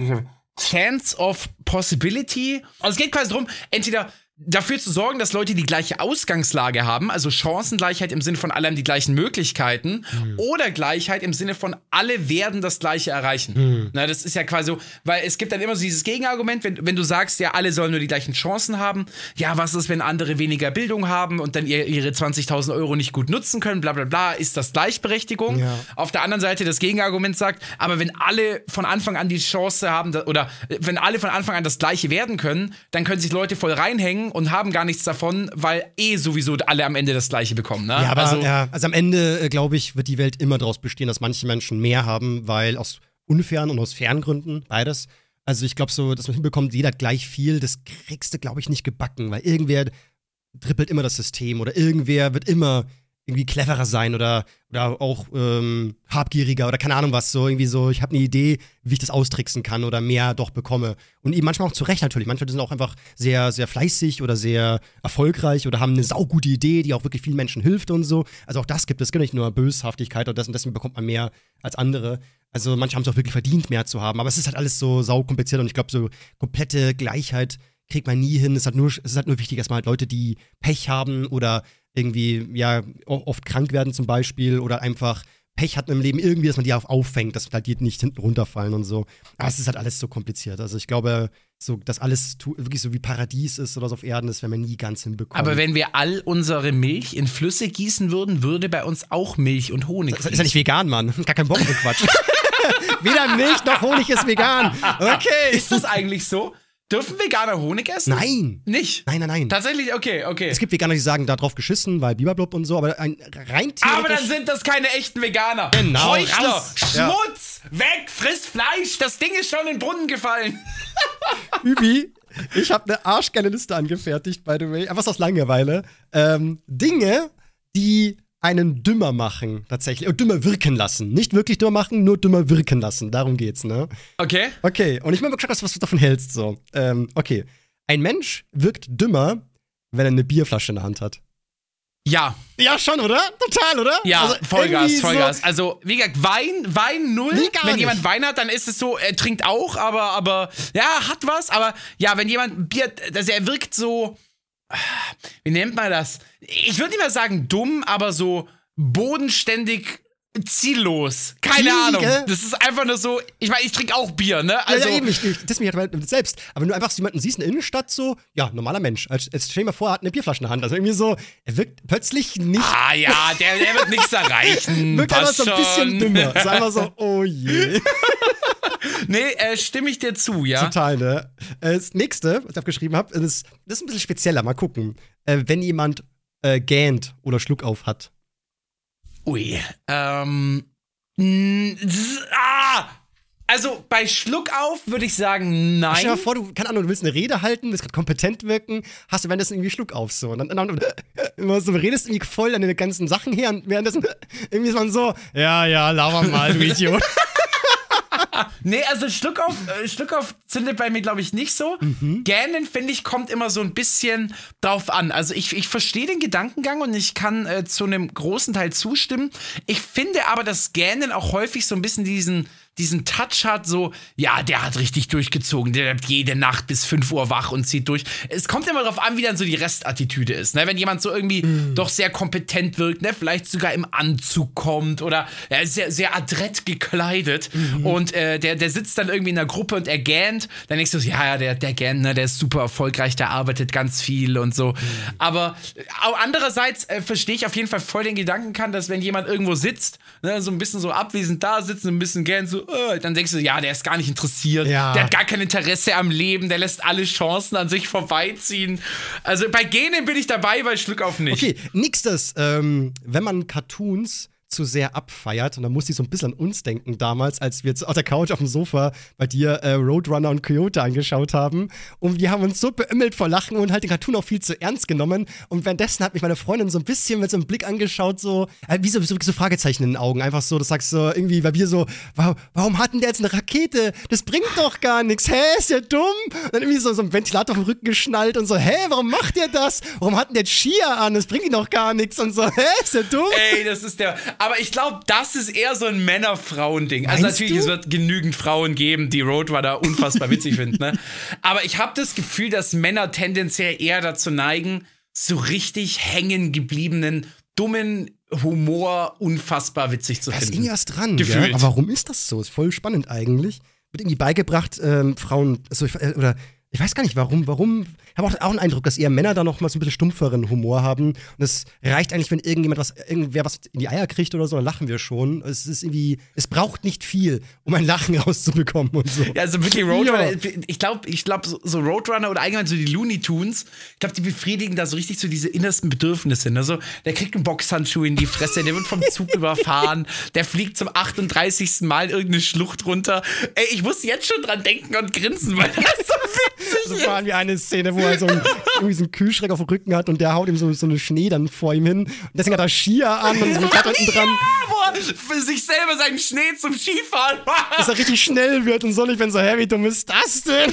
Chance of Possibility. Also es geht quasi darum, entweder dafür zu sorgen, dass Leute die gleiche Ausgangslage haben, also Chancengleichheit im Sinne von alle haben die gleichen Möglichkeiten oder Gleichheit im Sinne von alle werden das Gleiche erreichen. Na, das ist ja quasi so, weil es gibt dann immer so dieses Gegenargument, wenn, wenn du sagst, ja, alle sollen nur die gleichen Chancen haben, ja, was ist, wenn andere weniger Bildung haben und dann ihr, ihre 20.000 Euro nicht gut nutzen können, bla bla bla, ist das Gleichberechtigung? Ja. Auf der anderen Seite das Gegenargument sagt, aber wenn alle von Anfang an die Chance haben, oder äh, wenn alle von Anfang an das Gleiche werden können, dann können sich Leute voll reinhängen und haben gar nichts davon, weil eh sowieso alle am Ende das Gleiche bekommen. Ne? Ja, aber also, ja, also am Ende, äh, glaube ich, wird die Welt immer daraus bestehen, dass manche Menschen mehr haben, weil aus unfairen und aus fairen Gründen, beides. Also ich glaube so, dass man hinbekommt, jeder hat gleich viel, das kriegst du, glaube ich, nicht gebacken, weil irgendwer trippelt immer das System oder irgendwer wird immer irgendwie cleverer sein oder, oder auch ähm, habgieriger oder keine Ahnung was, so irgendwie so, ich habe eine Idee, wie ich das austricksen kann oder mehr doch bekomme. Und eben manchmal auch zu Recht natürlich. Manche sind auch einfach sehr, sehr fleißig oder sehr erfolgreich oder haben eine saugute Idee, die auch wirklich vielen Menschen hilft und so. Also auch das gibt es, es gibt nicht nur Böshaftigkeit und das und deswegen bekommt man mehr als andere. Also manche haben es auch wirklich verdient, mehr zu haben. Aber es ist halt alles so saukompliziert und ich glaube, so komplette Gleichheit kriegt man nie hin. Es ist halt nur, es ist halt nur wichtig, dass man halt Leute, die Pech haben oder irgendwie, ja, oft krank werden zum Beispiel oder einfach Pech hatten im Leben irgendwie, dass man die auch auffängt, dass halt die nicht hinten runterfallen und so. Aber es ist halt alles so kompliziert. Also ich glaube, so, dass alles wirklich so wie Paradies ist oder so auf Erden, das werden wir nie ganz hinbekommen. aber wenn wir all unsere Milch in Flüsse gießen würden, würde bei uns auch Milch und Honig Das ist ja nicht vegan, Mann. Gar kein Bock auf den Quatsch. Weder Milch noch Honig ist vegan. Okay. Ist das eigentlich so? Dürfen Veganer Honig essen? Nein. Nicht? Nein, nein, nein. Tatsächlich, okay, okay. Es gibt Veganer, die sagen, da drauf geschissen, weil Biberblub und so, aber ein rein Aber dann theoretisch- sind das keine echten Veganer. Genau, Heuchler, raus. Ja. Schmutz, weg, friss Fleisch. Das Ding ist schon in den Brunnen gefallen. Übi, ich habe eine arschgeile Liste angefertigt, by the way, einfach aus Langeweile. Ähm, Dinge, die einen dümmer machen, tatsächlich. Und dümmer wirken lassen. Nicht wirklich dümmer machen, nur dümmer wirken lassen. Darum geht's, ne? Okay. Okay, und ich bin mal gespannt, was du davon hältst. So. Ähm, okay. Ein Mensch wirkt dümmer, wenn er eine Bierflasche in der Hand hat. Ja. Ja, schon, oder? Total, oder? Ja, Also Vollgas, irgendwie so- Vollgas. Also, wie gesagt, Wein, Wein null. Nee, wenn nicht. jemand Wein hat, dann ist es so, er trinkt auch, aber, aber, ja, hat was, aber ja, wenn jemand Bier, also er wirkt so, wie nennt man das? Ich würde nicht mal sagen dumm, aber so bodenständig ziellos. Keine Ziel, Ahnung. gell? Das ist einfach nur so, ich meine, ich trinke auch Bier, ne? Ja, Also, ja, eben, ich, ich, das mich halt selbst. Aber wenn du einfach so jemanden siehst in der Innenstadt, so, ja, normaler Mensch. Als, als stell dir mal vor, er hat eine Bierflasche in der Hand. Also irgendwie so, er wirkt plötzlich nicht, ah ja, der, der wird nichts erreichen. wirkt einfach so ein bisschen dümmer. Ist einfach so, oh je. Nee, äh, stimme ich dir zu, ja. Total, ne? Äh, Das nächste, was ich aufgeschrieben habe, das, das ist ein bisschen spezieller. Mal gucken. Äh, wenn jemand äh, gähnt oder Schluck auf hat. Ui. Ähm. Ah! Also bei Schluck auf würde ich sagen, nein. Stell dir mal vor, du, keine Ahnung, du willst eine Rede halten, willst gerade kompetent wirken, hast du währenddessen irgendwie Schluck auf so. Und dann, dann, immer so, du redest irgendwie voll an den ganzen Sachen her und währenddessen irgendwie ist man so, ja, ja, laber mal, du Idiot. Nee, also Schluck auf, äh, Schluck auf zündet bei mir, glaube ich, nicht so. Mhm. Gähnen, finde ich, kommt immer so ein bisschen drauf an. Also ich, ich verstehe den Gedankengang und ich kann äh, zu einem großen Teil zustimmen. Ich finde aber, dass Gähnen auch häufig so ein bisschen diesen, diesen Touch hat, so, ja, der hat richtig durchgezogen, der bleibt jede Nacht bis 5 Uhr wach und zieht durch. Es kommt immer darauf an, wie dann so die Restattitüde ist. Ne? Wenn jemand so irgendwie doch sehr kompetent wirkt, ne? vielleicht sogar im Anzug kommt oder er ist sehr, sehr adrett gekleidet und äh, der, der sitzt dann irgendwie in der Gruppe und er gähnt, dann denkst du, so, ja, ja, der, der gähnt, ne? der ist super erfolgreich, der arbeitet ganz viel und so. Aber äh, auch andererseits äh, verstehe ich auf jeden Fall voll den Gedanken dass wenn jemand irgendwo sitzt, ne, so ein bisschen so abwesend da sitzt, ein bisschen gähnt, so, äh, dann denkst du, ja, der ist gar nicht interessiert, Ja. der hat gar kein Interesse am Leben, der lässt alle Chancen an sich vorbeiziehen. Also bei Genen bin ich dabei, bei Schluck auf nicht. Okay, nächstes, ähm, wenn man Cartoons zu sehr abfeiert, und da muss ich so ein bisschen an uns denken damals, als wir jetzt auf der Couch auf dem Sofa bei dir äh, Roadrunner und Coyote angeschaut haben. Und wir haben uns so beümmelt vor Lachen und halt den Cartoon auch viel zu ernst genommen. Und währenddessen hat mich meine Freundin so ein bisschen mit so einem Blick angeschaut, so, äh, wie so, so, so Fragezeichen in den Augen. Einfach so, das sagst du so irgendwie, weil wir so, warum, warum hat denn der jetzt eine Rakete? Das bringt doch gar nichts. Hä, ist der dumm? Und dann irgendwie so, so ein Ventilator auf den Rücken geschnallt und so, hä, warum macht der das? Warum hat denn der Skier an? Das bringt ihm doch gar nichts. Und so, hä, ist der dumm? Ey, das ist der. Aber ich glaube, das ist eher so ein Männer-Frauen-Ding. Also natürlich, du? es wird genügend Frauen geben, die Roadrunner unfassbar witzig finden, ne? Aber ich habe das Gefühl, dass Männer tendenziell eher dazu neigen, so richtig hängen gebliebenen, dummen Humor unfassbar witzig zu Da ist finden. irgendwie was dran, Gefühlt. gell? Aber warum ist das so? Ist voll spannend eigentlich. Wird irgendwie beigebracht, ähm, Frauen, also äh, oder ich weiß gar nicht warum, warum. Ich habe auch, auch den Eindruck, dass eher Männer da noch mal so ein bisschen stumpferen Humor haben. Und es reicht eigentlich, wenn irgendjemand was, irgendwer was in die Eier kriegt oder so, dann lachen wir schon. Es ist irgendwie, es braucht nicht viel, um ein Lachen rauszubekommen und so. Ja, also wirklich Roadrunner. Ja. Ich glaube, ich glaub, so, Roadrunner oder allgemein so die Looney Tunes, ich glaube, die befriedigen da so richtig so diese innersten Bedürfnisse. Ne? So, der kriegt einen Boxhandschuh in die Fresse, der wird vom Zug überfahren, der fliegt zum 38. Mal irgendeine Schlucht runter. Ey, ich muss jetzt schon dran denken und grinsen, weil das so witzig So ist. vor allem wie eine Szene, wo er so, ein, irgendwie so einen Kühlschrank auf dem Rücken hat und der haut ihm so, so eine Schnee dann vor ihm hin. Und deswegen hat er Skier an und so ein Blatt hinten dran, Ja, er für sich selber seinen Schnee zum Skifahren dass er richtig schnell wird und so. Ich bin so, hä, wie dumm ist das denn?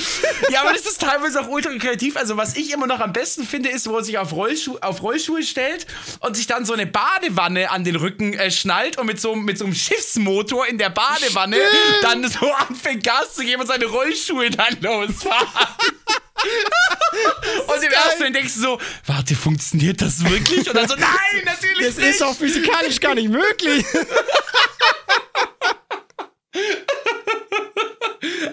Ja, aber das ist teilweise auch ultra kreativ. Also, was ich immer noch am besten finde, ist, wo er sich auf, Rollschuh, auf Rollschuhe stellt und sich dann so eine Badewanne an den Rücken äh, schnallt und mit so, mit so einem Schiffsmotor in der Badewanne dann so anfängt Gas zu geben und seine Rollschuhe dann losfahren. Und im ersten Moment denkst du so, warte, funktioniert das wirklich? Und dann so, nein, natürlich Das nicht. ist auch physikalisch gar nicht möglich.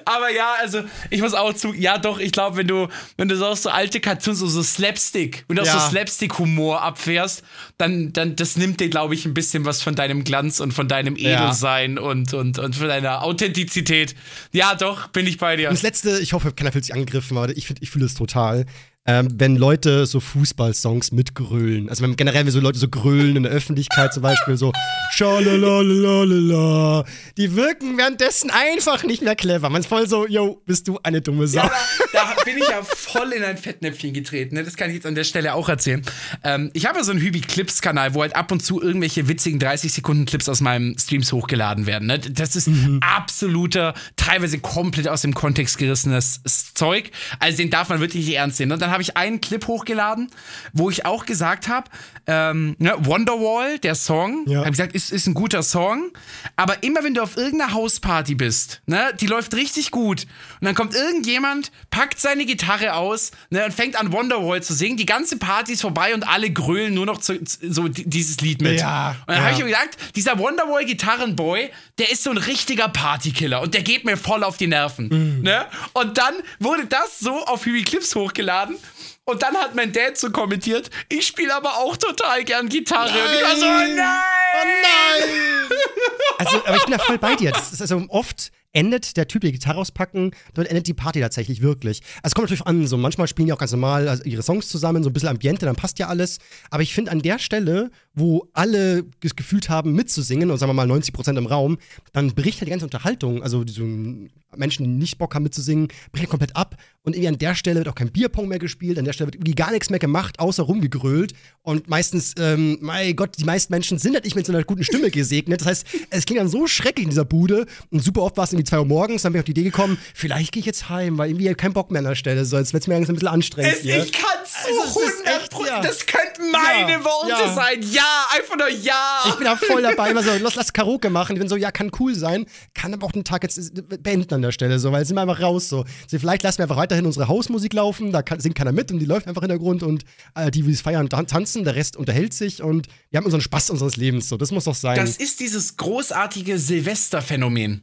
Aber ja, also ich muss auch zu, ja doch, ich glaube, wenn du, wenn du so so alte Cartoons, so, so Slapstick und auch Ja. so Slapstick-Humor abfährst, dann, dann, das nimmt dir, glaube ich, ein bisschen was von deinem Glanz und von deinem Ja. Edelsein und, und, und von deiner Authentizität. Ja, doch, bin ich bei dir. Und das letzte, ich hoffe, keiner fühlt sich angegriffen, aber ich, find- ich fühle es total. Ähm, wenn Leute so Fußballsongs mitgrölen. Also wenn generell wenn so Leute so grölen in der Öffentlichkeit zum Beispiel so Schalalalala. Die wirken währenddessen einfach nicht mehr clever. Man ist voll so, yo, bist du eine dumme Sau. Ja, da, da bin ich ja voll in ein Fettnäpfchen getreten. Ne? Das kann ich jetzt an der Stelle auch erzählen. Ähm, ich habe ja so einen Hübi-Clips-Kanal, wo halt ab und zu irgendwelche witzigen 30-Sekunden-Clips aus meinen Streams hochgeladen werden. Ne? Das ist Mhm. absoluter, teilweise komplett aus dem Kontext gerissenes Zeug. Also den darf man wirklich nicht ernst nehmen. Und dann habe ich einen Clip hochgeladen, wo ich auch gesagt habe, ähm, ne, Wonderwall, der Song, Ja. habe gesagt, ist, ist ein guter Song, aber immer wenn du auf irgendeiner Hausparty bist, ne, die läuft richtig gut und dann kommt irgendjemand, packt seine Gitarre aus ne, und fängt an Wonderwall zu singen, die ganze Party ist vorbei und alle grölen nur noch zu, zu- so di- dieses Lied mit. Ja, und dann ja. habe ich mir gedacht, dieser Wonderwall Gitarrenboy, der ist so ein richtiger Partykiller und der geht mir voll auf die Nerven. Mhm. Ne? Und dann wurde das so auf Huey Clips hochgeladen. Und dann hat mein Dad so kommentiert, ich spiele aber auch total gern Gitarre. Und ich war so, Nein! nein! Oh nein! Also, aber ich bin da voll bei dir. Das ist also oft endet der Typ, der Gitarre auspacken, dort endet die Party tatsächlich wirklich. Also es kommt natürlich an, so manchmal spielen die auch ganz normal also ihre Songs zusammen, so ein bisschen Ambiente, dann passt ja alles. Aber ich finde an der Stelle, wo alle das gefühlt haben, mitzusingen, und sagen wir mal 90% im Raum, dann bricht halt die ganze Unterhaltung, also diese Menschen, die nicht Bock haben mitzusingen, bricht halt komplett ab. Und irgendwie an der Stelle wird auch kein Bierpong mehr gespielt, an der Stelle wird irgendwie gar nichts mehr gemacht, außer rumgegrölt. Und meistens, ähm, mein Gott, die meisten Menschen sind halt nicht mit so einer guten Stimme gesegnet. Das heißt, es klingt dann so schrecklich in dieser Bude. Und super oft war es irgendwie 2 Uhr morgens, dann bin ich auf die Idee gekommen, vielleicht gehe ich jetzt heim, weil irgendwie kein Bock mehr an der Stelle. So, jetzt wird es mir langsam ein bisschen anstrengend Es, ich kann Also, es ist 100 echt, ja. Das könnten meine Ja, Worte ja. sein. Ja, einfach nur ja. Ich bin da voll dabei, immer so, lass, lass Karaoke machen. Ich bin so, ja, kann cool sein, kann aber auch den Tag jetzt beenden an der Stelle, so, weil jetzt sind wir einfach raus. So. so vielleicht lassen wir einfach weiterhin unsere Hausmusik laufen, da kann, singt keiner mit und die läuft einfach im Hintergrund und äh, die, die es feiern, tan- tanzen, der Rest unterhält sich und wir haben unseren Spaß unseres Lebens. So, das muss doch sein. Das ist dieses großartige Silvesterphänomen.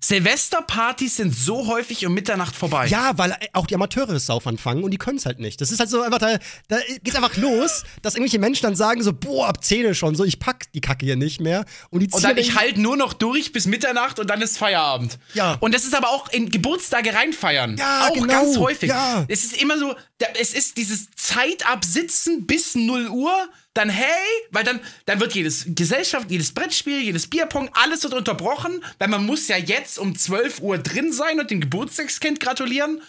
Silvesterpartys sind so häufig um Mitternacht vorbei. ja, weil äh, auch die Amateure es sauf anfangen und die können es halt nicht. Das ist halt so einfach, da, da geht's einfach los, dass irgendwelche Menschen dann sagen so, boah, ab 10 schon, so, ich pack die Kacke hier nicht mehr. Und die Und dann, ich halt nur noch durch bis Mitternacht und dann ist Feierabend. Ja. Und das ist aber auch in Geburtstage reinfeiern. Ja, auch genau. ganz häufig. Ja. Es ist immer so, es ist dieses Zeitabsitzen bis 0 Uhr, dann hey, weil dann, dann wird jedes Gesellschaft, jedes Brettspiel, jedes Bierpong, alles wird unterbrochen, weil man muss ja jetzt um 12 Uhr drin sein und dem Geburtstagskind gratulieren.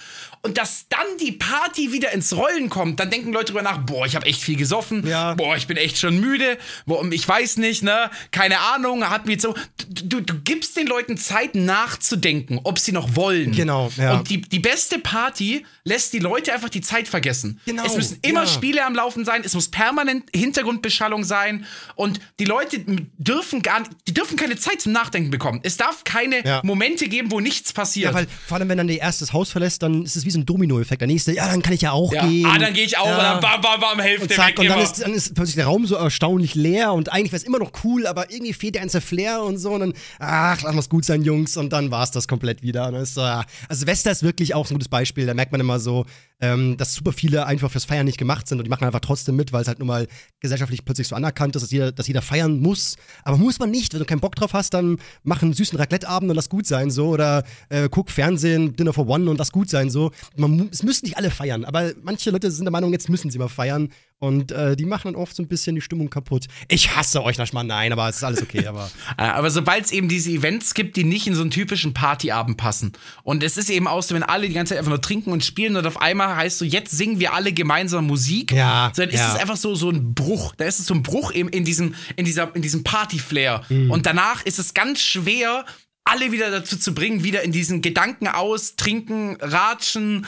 Und dass dann die Party wieder ins Rollen kommt, dann denken Leute drüber nach, boah, ich habe echt viel gesoffen, Ja. boah, ich bin echt schon müde, boah, ich weiß nicht, ne, keine Ahnung, hat mir so, du, du gibst den Leuten Zeit nachzudenken, ob sie noch wollen. Genau, ja. Und die, die beste Party lässt die Leute einfach die Zeit vergessen. Genau, Es müssen immer ja. Spiele am Laufen sein, es muss permanent Hintergrundbeschallung sein und die Leute dürfen gar die dürfen keine Zeit zum Nachdenken bekommen. Es darf keine. Momente geben, wo nichts passiert. Ja, weil vor allem, wenn dann der erste das Haus verlässt, dann ist es wie so ein Dominoeffekt. Der nächste, ja, dann kann ich ja auch ja. gehen. Ah, dann gehe ich auch ja. und dann bam, bam, bam, Hälfte Und zack, weg und dann ist, dann ist plötzlich der Raum so erstaunlich leer und eigentlich wäre es immer noch cool, aber irgendwie fehlt der ganze Flair und so. Und dann, ach, lass mal's gut sein, Jungs. Und dann war es das komplett wieder. Ist ja. Also Silvester ist wirklich auch so ein gutes Beispiel. Da merkt man immer so, ähm, dass super viele einfach fürs Feiern nicht gemacht sind und die machen einfach trotzdem mit, weil es halt nun mal gesellschaftlich plötzlich so anerkannt ist, dass jeder, dass jeder feiern muss. Aber muss man nicht. Wenn du keinen Bock drauf hast, dann mach einen süßen Raclette-Abend und lass gut sein so. Oder äh, guck Fernsehen, Dinner for One und lass gut sein so. Man, es müssen nicht alle feiern, aber manche Leute sind der Meinung, jetzt müssen sie mal feiern. Und äh, die machen dann oft so ein bisschen die Stimmung kaputt. Ich hasse euch nach Nein, aber es ist alles okay. Aber Äh, Aber sobald es eben diese Events gibt, die nicht in so einen typischen Partyabend passen. Und es ist eben auch so, wenn alle die ganze Zeit einfach nur trinken und spielen und auf einmal heißt so, jetzt singen wir alle gemeinsam Musik. Ja, So, dann ist ja. es einfach so, so ein Bruch. Da ist es so ein Bruch eben in diesem, in dieser, in diesem Party-Flair. Mhm. Und danach ist es ganz schwer, alle wieder dazu zu bringen, wieder in diesen Gedanken aus, trinken, ratschen,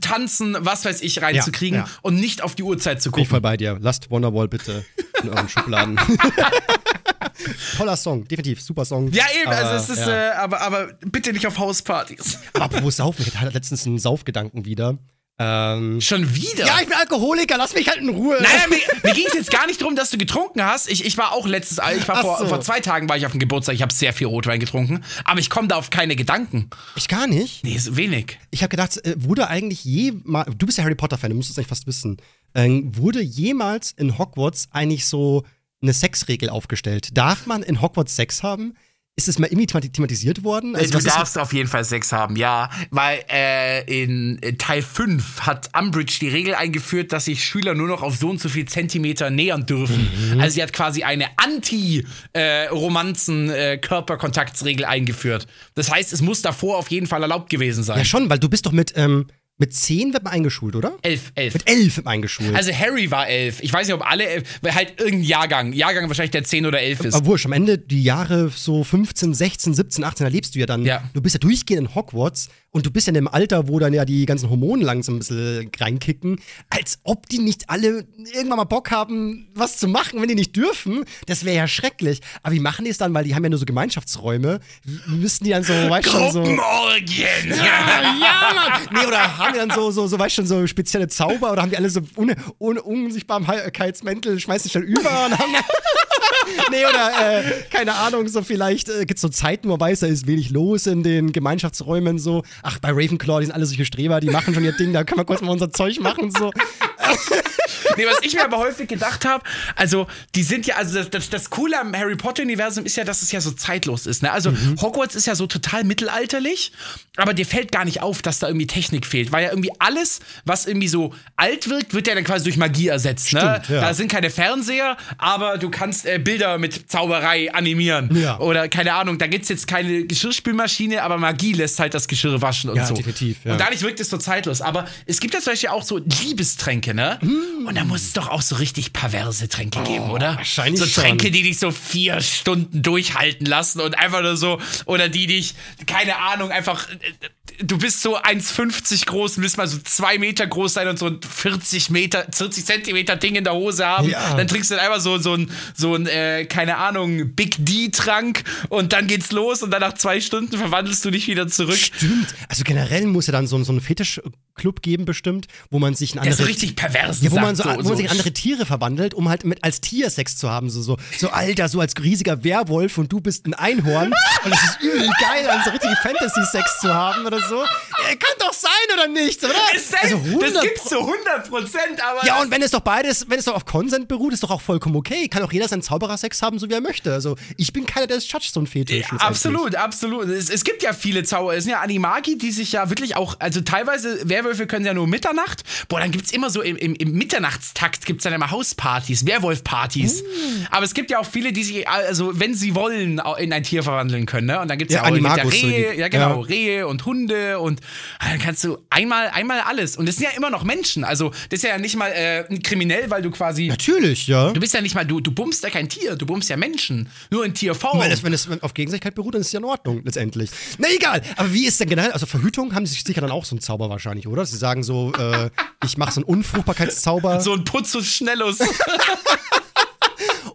tanzen, was weiß ich, reinzukriegen Ja, ja. und nicht auf die Uhrzeit zu bin ich gucken. voll bei dir. Lasst Wonderwall bitte in euren Schubladen. Toller Song, definitiv, super Song. Ja, eben, Aber, also es ist, ja. äh, aber, aber bitte nicht auf Hauspartys. Aber apropos Saufen, ich hatte letztens einen Saufgedanken wieder. Ähm, Schon wieder? ja, ich bin Alkoholiker, lass mich halt in Ruhe. Naja, mir, mir ging es jetzt gar nicht darum, dass du getrunken hast. Ich, ich war auch letztes, ich war vor, so. vor zwei Tagen war ich auf dem Geburtstag. Ich habe sehr viel Rotwein getrunken, aber ich komme da auf keine Gedanken. Ich gar nicht. Nee, ist wenig. Ich habe gedacht, äh, wurde eigentlich jemals, du bist ja Harry Potter-Fan, du musst es eigentlich fast wissen, ähm, wurde jemals in Hogwarts eigentlich so eine Sexregel aufgestellt? Darf man in Hogwarts Sex haben? Ist es mal irgendwie thematisiert worden? Also, du darfst auf jeden Fall Sex haben, ja. Weil äh, in, Teil 5 hat Umbridge die Regel eingeführt, dass sich Schüler nur noch auf so und so viel Zentimeter nähern dürfen. Mhm. Also sie hat quasi eine Anti-Romanzen-Körperkontaktsregel äh, eingeführt. Das heißt, es muss davor auf jeden Fall erlaubt gewesen sein. Ja, schon, weil du bist doch mit. Ähm mit zehn wird man eingeschult, oder? Elf, elf. Mit elf wird man eingeschult. Also Harry war elf. Ich weiß nicht, ob alle elf, weil halt irgendein Jahrgang, Jahrgang wahrscheinlich der zehn oder elf ist. Aber wurscht, am Ende die Jahre so 15, 16, 17, 18 erlebst du ja dann. Ja. Du bist ja durchgehend in Hogwarts und du bist ja in dem Alter, wo dann ja die ganzen Hormone langsam ein bisschen reinkicken, als ob die nicht alle irgendwann mal Bock haben, was zu machen, wenn die nicht dürfen. Das wäre ja schrecklich. Aber wie machen die es dann? Weil die haben ja nur so Gemeinschaftsräume. Müssten die dann so, weißt schon, so. Gruppenorgien! Ja, ja, Mann! Nee, oder haben die dann so, so, so, weißt schon, so spezielle Zauber oder haben die alle so ohne, ohne Unsichtbarkeitsmäntel, schmeißen sich dann über und haben. nee, oder äh, keine Ahnung, so vielleicht äh, gibt es so Zeiten, wo man weiß, da ist wenig los in den Gemeinschaftsräumen so. Ach, bei Ravenclaw, die sind alle solche Streber, die machen schon ihr Ding, da können wir kurz mal unser Zeug machen so. nee, was ich mir aber häufig gedacht habe, also die sind ja, also das, das, das Coole am Harry Potter-Universum ist ja, dass es ja so zeitlos ist. Ne? Also mhm. Hogwarts ist ja so total mittelalterlich, aber dir fällt gar nicht auf, dass da irgendwie Technik fehlt, weil ja irgendwie alles, was irgendwie so alt wirkt, wird ja dann quasi durch Magie ersetzt. Ne? Stimmt, ne? Ja. Da sind keine Fernseher, aber du kannst äh, Bilder mit Zauberei animieren. Ja. Oder keine Ahnung, da gibt es jetzt keine Geschirrspülmaschine, aber Magie lässt halt das Geschirr waschen und ja, so. Definitiv, ja. Und dadurch wirkt es so zeitlos. Aber es gibt ja zum Beispiel auch so Liebestränke, ne? Mm. Und da muss es doch auch so richtig perverse Tränke oh, geben, oder? Wahrscheinlich. So Tränke, die dich so vier Stunden durchhalten lassen und einfach nur so, oder die dich, keine Ahnung, einfach äh, du bist so 1,50 groß und willst mal so zwei Meter groß sein und so ein 40 Meter, 40 Zentimeter Ding in der Hose haben. Ja. Dann trinkst du dann einfach so, so ein, so ein äh, keine Ahnung, Big D-Trank und dann geht's los und dann nach zwei Stunden verwandelst du dich wieder zurück. Stimmt. Also generell muss ja dann so, so ein Fetischclub geben, bestimmt, wo man sich in andere. Das ist richtig pervers. Ja, wo man, so, so, wo man sich andere Tiere verwandelt, um halt mit als Tier Sex zu haben. So, so, so Alter, so als riesiger Werwolf und du bist ein Einhorn. und es ist übel geil, also richtig Fantasy-Sex zu haben oder so. Ja, kann doch sein, oder nicht, oder? Also 100 das gibt's zu 100 Prozent, aber. Ja, und wenn es doch beides, wenn es doch auf Konsent beruht, ist doch auch vollkommen okay. Kann auch jeder seinen Zauberer-Sex haben, so wie er möchte. Also, ich bin keiner, der es judge, so ein Fetisch. Ja, absolut, absolut. Es, es, gibt ja viele Zauberer. Es sind ja Animagi, die sich ja wirklich auch, also teilweise, Werwölfe können ja nur Mitternacht. Boah, dann gibt's immer so im, im, im Mitternachtstakt gibt's dann immer Hauspartys, Werwolf-Partys. Mm. Aber es gibt ja auch viele, die sich, also, wenn sie wollen, in ein Tier verwandeln können, ne? Und dann gibt's ja, ja auch Animagus, Rehe, so ja genau, ja. Rehe und Hunde und Ah, dann kannst du einmal, einmal alles. Und das sind ja immer noch Menschen. Also, das ist ja nicht mal äh, kriminell, weil du quasi. Natürlich, ja. Du bist ja nicht mal, du, du bummst ja kein Tier, du bummst ja Menschen. Nur in Tierform. Wenn es, wenn es auf Gegenseitigkeit beruht, dann ist es ja in Ordnung, letztendlich. Na egal. Aber wie ist denn generell, also Verhütung haben sie sich sicher dann auch so einen Zauber wahrscheinlich, oder? Sie sagen so, äh, ich mache so einen Unfruchtbarkeitszauber. So ein Putzus Schnellus.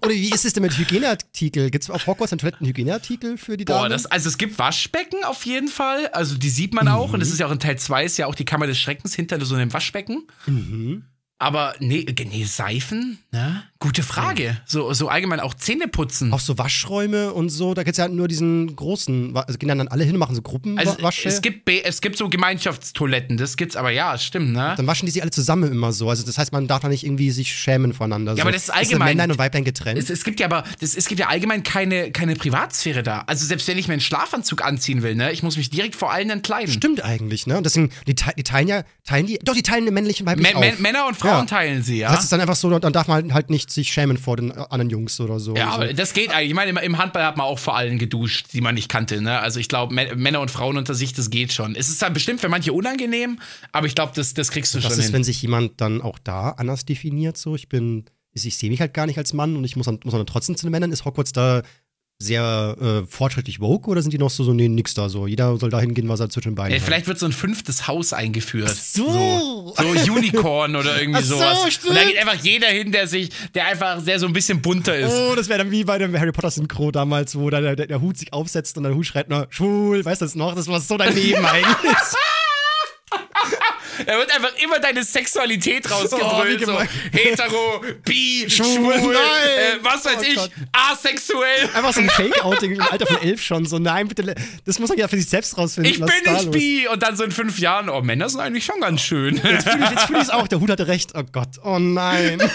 Oder wie ist es denn mit Hygieneartikel? Gibt es auf Hogwarts einen Toilettenhygieneartikel für die Damen? Boah, das, also es gibt Waschbecken auf jeden Fall. Also die sieht man auch. Mhm. Und das ist ja auch in Teil 2 ist ja auch die Kammer des Schreckens hinter so einem Waschbecken. Mhm. Aber nee, nee, Seifen, ne? Gute Frage. So, so allgemein auch Zähne putzen. Auch so Waschräume und so, da gibt es ja nur diesen großen, also gehen dann alle hin und machen so Gruppen also es gibt es gibt so Gemeinschaftstoiletten, das gibt's aber ja, stimmt, ne? Dann waschen die sich alle zusammen immer so. Also das heißt, man darf da nicht irgendwie sich schämen voneinander. Ja, so. aber das ist allgemein. Ist Männlein und Weiblein getrennt. Es, es, gibt ja aber, das, es gibt ja allgemein keine, keine Privatsphäre da. Also selbst wenn ich mir einen Schlafanzug anziehen will, ne, ich muss mich direkt vor allen entkleiden. Stimmt eigentlich, ne? Und deswegen, die, die teilen ja, teilen die, doch, die teilen männlichen und weiblichen M Männer und Frauen ja. teilen sie, ja. Das ist dann einfach so, dann darf man halt nicht sich schämen vor den anderen Jungs oder so. Ja, aber das geht eigentlich. Ich meine, im Handball hat man auch vor allen geduscht, die man nicht kannte. Ne? Also ich glaube, Männer und Frauen unter sich, das geht schon. Es ist dann bestimmt für manche unangenehm, aber ich glaube, das, das kriegst du das schon. Das ist, hin. wenn sich jemand dann auch da anders definiert, so ich bin ich sehe mich halt gar nicht als Mann und ich muss dann, muss dann trotzdem zu den Männern. Ist Hogwarts da sehr äh, fortschrittlich woke oder sind die noch so, so nee, nix da so? Jeder soll dahin gehen, was er zwischen den Beinen ja, Vielleicht wird so ein fünftes Haus eingeführt. Ach so. so. So Unicorn oder irgendwie Ach sowas. So, stimmt. Und da geht einfach jeder hin, der sich, der einfach sehr so ein bisschen bunter ist. Oh, das wäre dann wie bei dem Harry Potter Synchro damals, wo da der, der, der Hut sich aufsetzt und der Hut schreit nur schwul, weißt du das noch? Das war so daneben eigentlich. Da wird einfach immer deine Sexualität rausgebrüllt. Oh, so hetero, bi, schwul, schwul äh, was weiß oh ich, Gott. asexuell. Einfach so ein Fake-Outing im Alter von elf schon. So, nein, bitte, das muss man ja für sich selbst rausfinden. Ich bin nicht bi. Und dann so in fünf Jahren, oh, Männer sind eigentlich schon ganz schön. Jetzt fühle ich es auch, der Hut hatte recht. Oh Gott, oh nein.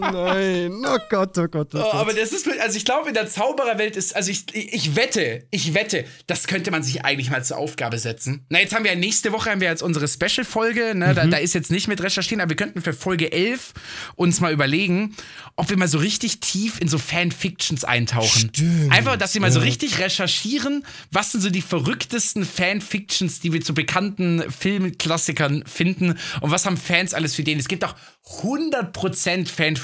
nein. Oh Gott, oh Gott, oh Gott. Oh, aber das ist, also ich glaube, in der Zaubererwelt ist, also ich, ich wette, ich wette, das könnte man sich eigentlich mal zur Aufgabe setzen. Na, jetzt haben wir ja nächste Woche haben wir jetzt unsere Special-Folge, ne? Da, da ist jetzt nicht mit recherchieren, aber wir könnten für Folge 11 uns mal überlegen, ob wir mal so richtig tief in so Fanfictions eintauchen. Stimmt, Einfach, dass wir mal so richtig recherchieren, was sind so die verrücktesten Fanfictions, die wir zu bekannten Filmklassikern finden und was haben Fans alles für den. Es gibt auch 100% Fanfictions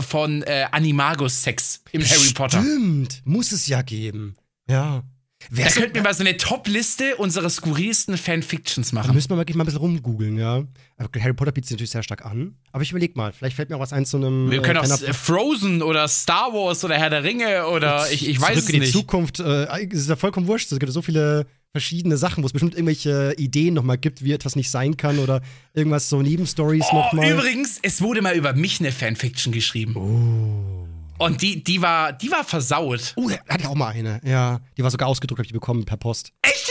von äh, Animagus-Sex im Harry Potter. Stimmt, muss es ja geben. Ja. Da Wer könnten wir mal so eine Top-Liste unserer skurrilsten Fanfictions Da machen. müssen wir wirklich mal ein bisschen rumgoogeln, ja. Aber Harry Potter bietet sich natürlich sehr stark an. Aber ich überleg mal, vielleicht fällt mir auch was ein zu einem. Wir können äh, auch kleiner- äh, Frozen oder Star Wars oder Herr der Ringe oder ich, ich weiß Zurück es in die nicht. Zukunft. Äh, es ist ja vollkommen wurscht. Es gibt so viele verschiedene Sachen, wo es bestimmt irgendwelche Ideen nochmal gibt, wie etwas nicht sein kann oder irgendwas so Nebenstories Oh, nochmal. übrigens, es wurde mal über mich eine Fanfiction geschrieben. Und die, die, war, die war versaut. Oh, hatte ich auch mal eine. Ja, die war sogar ausgedruckt, habe ich die bekommen per Post. Echt?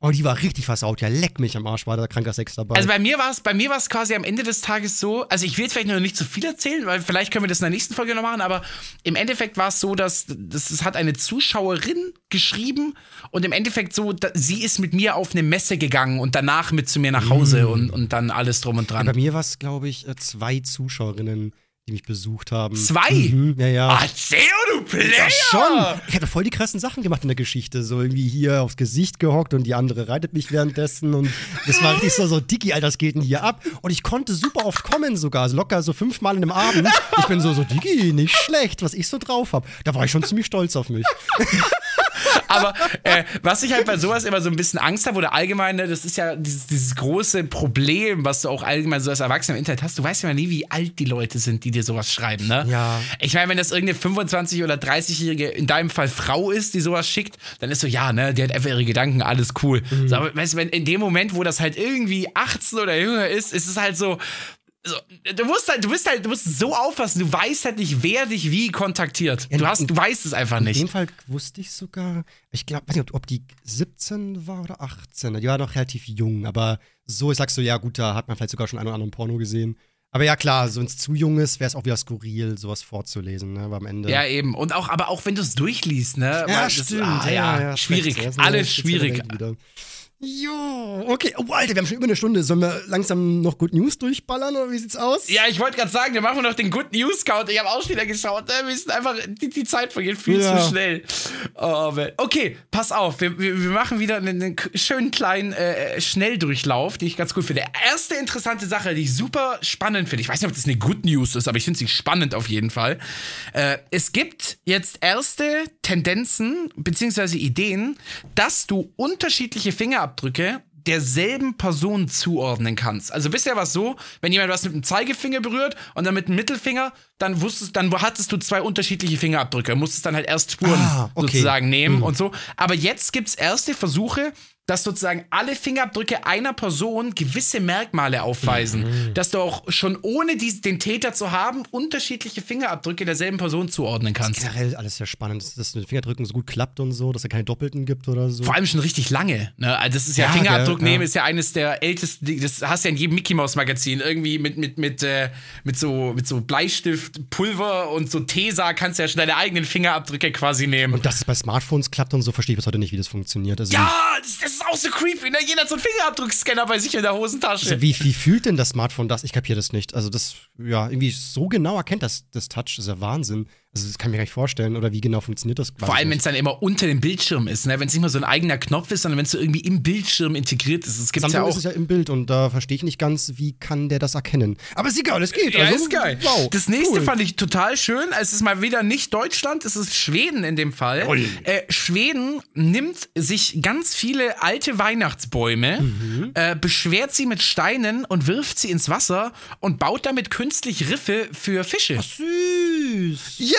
Oh, die war richtig versaut. Ja, leck mich am Arsch, war da kranker Sex dabei. Also bei mir war es, bei mir war es quasi am Ende des Tages so, also ich will jetzt vielleicht noch nicht zu viel erzählen, weil vielleicht können wir das in der nächsten Folge noch machen, aber im Endeffekt war es so, dass das, das hat eine Zuschauerin geschrieben und im Endeffekt so, da, sie ist mit mir auf eine Messe gegangen und danach mit zu mir nach Hause und, und dann alles drum und bei dran. mir war es, glaube ich, äh, zwei Zuschauerinnen, die mich besucht haben. Zwei? Mhm, ja, ja. Ah, Theo, du Player! Ja, schon. Ich hatte voll die krassen Sachen gemacht in der Geschichte. So irgendwie hier aufs Gesicht gehockt und die andere reitet mich währenddessen. Und das war richtig so, so Dicky, Alter, das geht denn hier ab? Und ich konnte super oft kommen sogar. Also locker so fünfmal in einem Abend. Ich bin so, so Dicky, nicht schlecht, was ich so drauf habe. Da war ich schon ziemlich stolz auf mich. Aber äh, was ich halt bei sowas immer so ein bisschen Angst habe oder allgemein, ne, das ist ja dieses, dieses große Problem, was du auch allgemein so als Erwachsener im Internet hast. Du weißt ja nie, wie alt die Leute sind, die dir sowas schreiben, ne? Ja. Ich meine, wenn das irgendeine 25- oder 30-jährige, in deinem Fall Frau ist, die sowas schickt, dann ist so, ja, ne, die hat einfach ihre Gedanken, alles cool. So, aber weißt du, wenn in dem Moment, wo das halt irgendwie 18 oder jünger ist, ist es halt so. So, du musst halt, du bist halt, du musst so aufpassen, du weißt halt nicht, wer dich wie kontaktiert. Du hast, du weißt es einfach In nicht. dem Fall wusste ich sogar, ich glaube, weiß nicht, ob, ob die 17 war oder 18. Die war noch relativ jung, aber so, ich sag so, ja gut, da hat man vielleicht sogar schon einen oder anderen Porno gesehen. Aber ja, klar, so wenn es zu jung ist, wäre es auch wieder skurril, sowas vorzulesen, ne? Aber am Ende. Ja, eben. Und auch, aber auch wenn du es durchliest, ne? Weil Ja, das- stimmt. ah, ja, schwierig. ja, ist eine Alles schwierig. Jo, okay. Oh, Alter, wir haben schon über eine Stunde. Sollen wir langsam noch Good News durchballern oder wie sieht's aus? Ja, ich wollte gerade sagen, wir machen noch den Good News Count. Ich habe auch schon wieder geschaut. Ne? Wir sind einfach, die, die Zeit vergeht viel Ja. zu schnell. Oh, man. okay, pass auf. Wir, wir, wir machen wieder einen, einen schönen kleinen äh, Schnelldurchlauf, den ich ganz gut finde. Erste interessante Sache, die ich super spannend finde. Ich weiß nicht, ob das eine Good News ist, aber ich finde sie spannend auf jeden Fall. Äh, es gibt jetzt erste Tendenzen beziehungsweise Ideen, dass du unterschiedliche Fingerabdrücke derselben Person zuordnen kannst. Also bisher war es so, wenn jemand was mit dem Zeigefinger berührt und dann mit dem Mittelfinger, dann wusstest, dann hattest du zwei unterschiedliche Fingerabdrücke, musstest dann halt erst Spuren Ah, okay. sozusagen nehmen und so. Aber jetzt gibt's erste Versuche, dass sozusagen alle Fingerabdrücke einer Person gewisse Merkmale aufweisen. Mhm. Dass du auch schon ohne dies, den Täter zu haben, unterschiedliche Fingerabdrücke derselben Person zuordnen kannst. Generell alles sehr spannend, dass das mit Fingerdrücken so gut klappt und so, dass es keine Doppelten gibt oder so. Vor allem schon richtig lange. Ne? Also das ist ja, Ja, Fingerabdruck gell, ja. nehmen ist ja eines der ältesten. Das hast du ja in jedem Mickey Mouse Magazin irgendwie mit mit mit äh, mit so mit so Bleistift, Pulver und so Tesa kannst du ja schon deine eigenen Fingerabdrücke quasi nehmen. und dass es bei Smartphones klappt und so, verstehe ich bis heute nicht, wie das funktioniert. Also, ja, das, das ist auch so creepy. Ne? Jeder hat so einen Fingerabdruckscanner bei sich in der Hosentasche. Also wie, wie fühlt denn das Smartphone das? Ich kapiere das nicht. Also das, ja, irgendwie so genau erkennt das, das Touch, das ist ja Wahnsinn. Also das kann ich mir gar nicht vorstellen. Oder wie genau funktioniert das? Vor allem, wenn es dann immer unter dem Bildschirm ist, ne? wenn es nicht mal so ein eigener Knopf ist, sondern wenn es so irgendwie im Bildschirm integriert ist. Das gibt's ja auch. ist es ja im Bild und da verstehe ich nicht ganz, wie kann der das erkennen. Aber ist egal, es geht. Ja, also, ist geil. Wow, das nächste cool. fand ich total schön. Es ist mal wieder nicht Deutschland, es ist Schweden in dem Fall. Äh, Schweden nimmt sich ganz viele alte Weihnachtsbäume, Mhm. äh, beschwert sie mit Steinen und wirft sie ins Wasser und baut damit künstlich Riffe für Fische. Süß. Ja,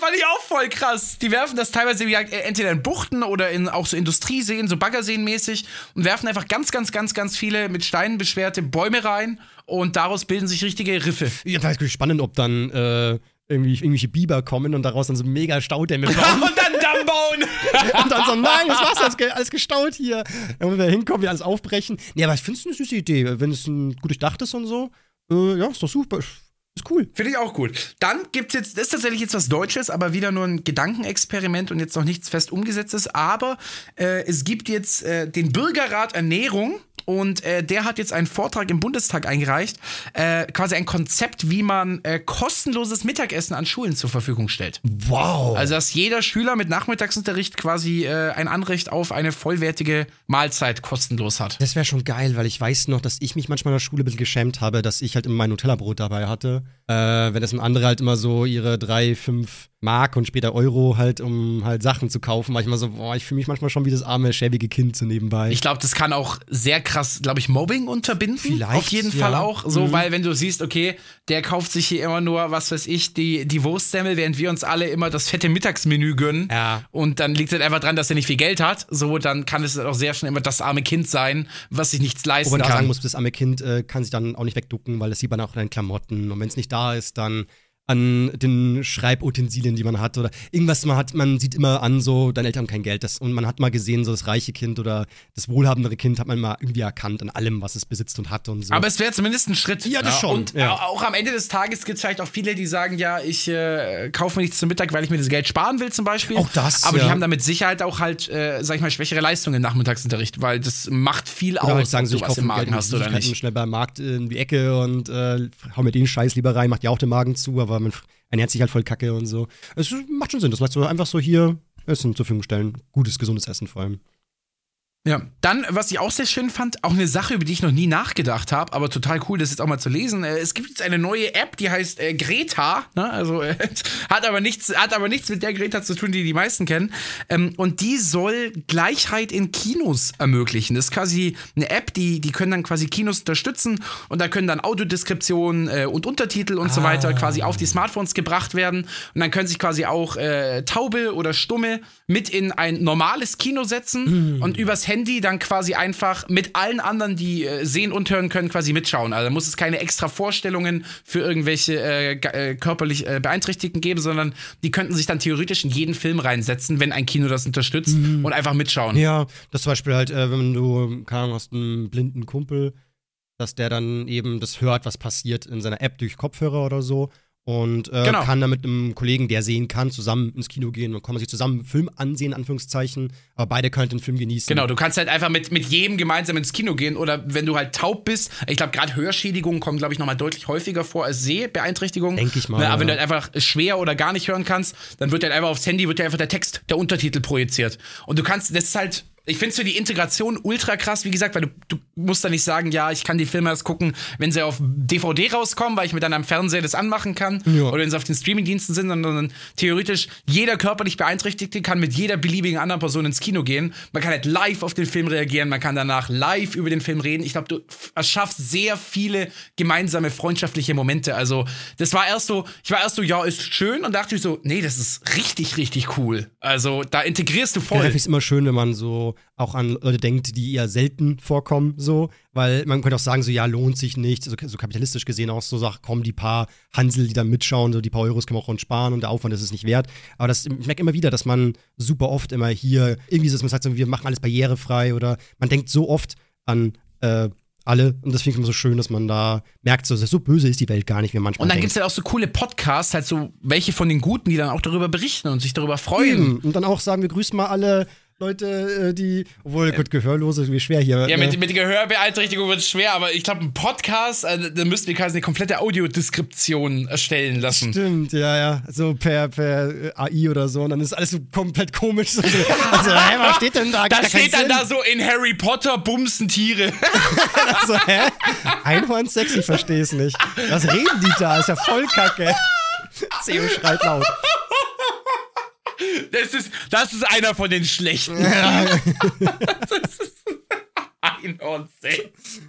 fand ich auch voll krass. Die werfen das teilweise wie gesagt, entweder in Buchten oder in auch so Industrieseen, so Baggerseen-mäßig und werfen einfach ganz, ganz, ganz, ganz viele mit Steinen beschwerte Bäume rein und daraus bilden sich richtige Riffe. Ja, da ist wirklich spannend, ob dann äh, irgendwie irgendwelche Biber kommen und daraus dann so mega Staudämme bauen. und dann Damm bauen. und dann so, nein, das Wasser ist ge- alles gestaut hier. Dann müssen wir hinkommen, wir alles aufbrechen. Nee, aber ich finde es eine süße Idee. Wenn es ein gut durchdacht ist und so, äh, ja, ist doch super. Ist cool. Finde ich auch gut. Dann gibt es jetzt, das ist tatsächlich jetzt was Deutsches, aber wieder nur ein Gedankenexperiment und jetzt noch nichts fest umgesetztes. Aber äh, es gibt jetzt äh, den Bürgerrat Ernährung. Und äh, der hat jetzt einen Vortrag im Bundestag eingereicht, äh, quasi ein Konzept, wie man äh, kostenloses Mittagessen an Schulen zur Verfügung stellt. Wow. Also, dass jeder Schüler mit Nachmittagsunterricht quasi äh, ein Anrecht auf eine vollwertige Mahlzeit kostenlos hat. Das wäre schon geil, weil ich weiß noch, dass ich mich manchmal in der Schule ein bisschen geschämt habe, dass ich halt immer mein Nutella-Brot dabei hatte. Äh, wenn das andere halt immer so ihre drei, fünf Mark und später Euro halt, um halt Sachen zu kaufen, war ich immer so, boah, ich fühle mich manchmal schon wie das arme, schäbige Kind so nebenbei. Ich glaube, das kann auch sehr krass, glaube ich, Mobbing unterbinden. Vielleicht, Auf jeden ja. Fall auch. So, Mhm. weil wenn du siehst, okay, der kauft sich hier immer nur, was weiß ich, die, die Wurstsemmel, während wir uns alle immer das fette Mittagsmenü gönnen. Ja. Und dann liegt es halt einfach dran, dass er nicht viel Geld hat. So, dann kann es auch sehr schnell immer das arme Kind sein, was sich nichts leisten Wo man kann. sagen muss, das arme Kind äh, kann sich dann auch nicht wegducken, weil das sieht man auch in den Klamotten. Und wenn es nicht da ist, dann an den Schreibutensilien, die man hat oder irgendwas man hat, man sieht immer an, so, deine Eltern haben kein Geld. Das, und man hat mal gesehen, so das reiche Kind oder das wohlhabendere Kind hat man mal irgendwie erkannt an allem, was es besitzt und hat und so. Aber es wäre zumindest ein Schritt. Ja, das schon, Und ja. auch am Ende des Tages gibt es vielleicht auch viele, die sagen, ja, ich äh, kaufe mir nichts zum Mittag, weil ich mir das Geld sparen will zum Beispiel. Auch das, Aber die ja. haben da mit Sicherheit auch halt, äh, sag ich mal, schwächere Leistungen im Nachmittagsunterricht, weil das macht viel oder aus, halt sagen sie, ich was kaufe im Geld Magen hast oder nicht. schnell beim Markt in die Ecke und äh, hau mir den Scheiß lieber rein, macht ja auch den Magen zu, aber man ernährt sich halt voll kacke und so. Es macht schon Sinn, das macht so einfach so hier Essen zur Verfügung stellen. Gutes, gesundes Essen vor allem. Ja, dann, was ich auch sehr schön fand, auch eine Sache, über die ich noch nie nachgedacht habe, aber total cool, das jetzt auch mal zu lesen. Äh, es gibt jetzt eine neue App, die heißt äh, Greta, ne? also äh, hat aber nichts, hat aber nichts mit der Greta zu tun, die die meisten kennen. Ähm, und die soll Gleichheit in Kinos ermöglichen. Das ist quasi eine App, die, die können dann quasi Kinos unterstützen und da können dann Audiodeskriptionen äh, und Untertitel und so weiter quasi auf die Smartphones gebracht werden und dann können sich quasi auch äh, Taube oder Stumme mit in ein normales Kino setzen und übers Handy dann quasi einfach mit allen anderen, die äh, sehen und hören können, quasi mitschauen. Also da muss es keine extra Vorstellungen für irgendwelche äh, äh, körperlich äh, Beeinträchtigten geben, sondern die könnten sich dann theoretisch in jeden Film reinsetzen, wenn ein Kino das unterstützt und einfach mitschauen. Ja, das zum Beispiel halt, äh, wenn du, keine Ahnung, hast einen blinden Kumpel, dass der dann eben das hört, was passiert in seiner App durch Kopfhörer oder so. Und äh, Genau. kann dann mit einem Kollegen, der sehen kann, zusammen ins Kino gehen und kann man sich zusammen einen Film ansehen, in Anführungszeichen. Aber beide können den Film genießen. Genau, du kannst halt einfach mit, mit jedem gemeinsam ins Kino gehen oder wenn du halt taub bist, ich glaube gerade Hörschädigungen kommen, glaube ich, nochmal deutlich häufiger vor als Sehbeeinträchtigungen. Denk ich mal, Ne, aber wenn du ja. halt einfach schwer oder gar nicht hören kannst, dann wird halt einfach aufs Handy wird dir einfach der Text, der Untertitel projiziert. Und du kannst, das ist halt, ich finde es für die Integration ultra krass, wie gesagt, weil du, du musst da nicht sagen, ja, ich kann die Filme erst gucken, wenn sie auf DVD rauskommen, weil ich mir dann am Fernseher das anmachen kann Ja. oder wenn sie auf den Streamingdiensten sind, sondern theoretisch jeder körperlich Beeinträchtigte kann mit jeder beliebigen anderen Person ins Kino gehen. Man kann halt live auf den Film reagieren, man kann danach live über den Film reden. Ich glaube, du erschaffst sehr viele gemeinsame freundschaftliche Momente. Also, das war erst so, ich war erst so, ja, ist schön und dachte ich so, nee, das ist richtig, richtig cool. Also, da integrierst du voll. finde ich es immer schön, wenn man so auch an Leute denkt, die eher selten vorkommen, so. Weil man könnte auch sagen, so, ja, lohnt sich nicht. So, so kapitalistisch gesehen auch so sagt, komm, die paar Hansel, die da mitschauen, so die paar Euros können wir auch sparen und der Aufwand ist es nicht wert. Aber das, ich merke immer wieder, dass man super oft immer hier irgendwie so, dass man sagt, so, wir machen alles barrierefrei oder man denkt so oft an äh, alle und das finde ich immer so schön, dass man da merkt, so, so böse ist die Welt gar nicht, wie man manchmal Und dann denkt. gibt's halt auch so coole Podcasts, halt so welche von den Guten, die dann auch darüber berichten und sich darüber freuen. Eben. Und dann auch sagen, wir grüßen mal alle Leute, äh, die, obwohl, gut, Gehörlose, wie schwer hier. Ja, mit, mit Gehörbeeinträchtigung wird es schwer, aber ich glaube, ein Podcast, äh, da müssten wir quasi eine komplette Audiodeskription erstellen lassen. Stimmt, ja, ja. So per, per äh, AI oder so. Und dann ist alles so komplett komisch. So, also, hä, was steht denn da? Da steht dann Sinn. da so in Harry Potter bumsen Tiere. So, hä? Einhorn sexy, ich versteh's nicht. Was reden die da? Ist ja voll kacke. Theo schreit laut. Das ist, das ist einer von den schlechten. das ist Einhorn Sex.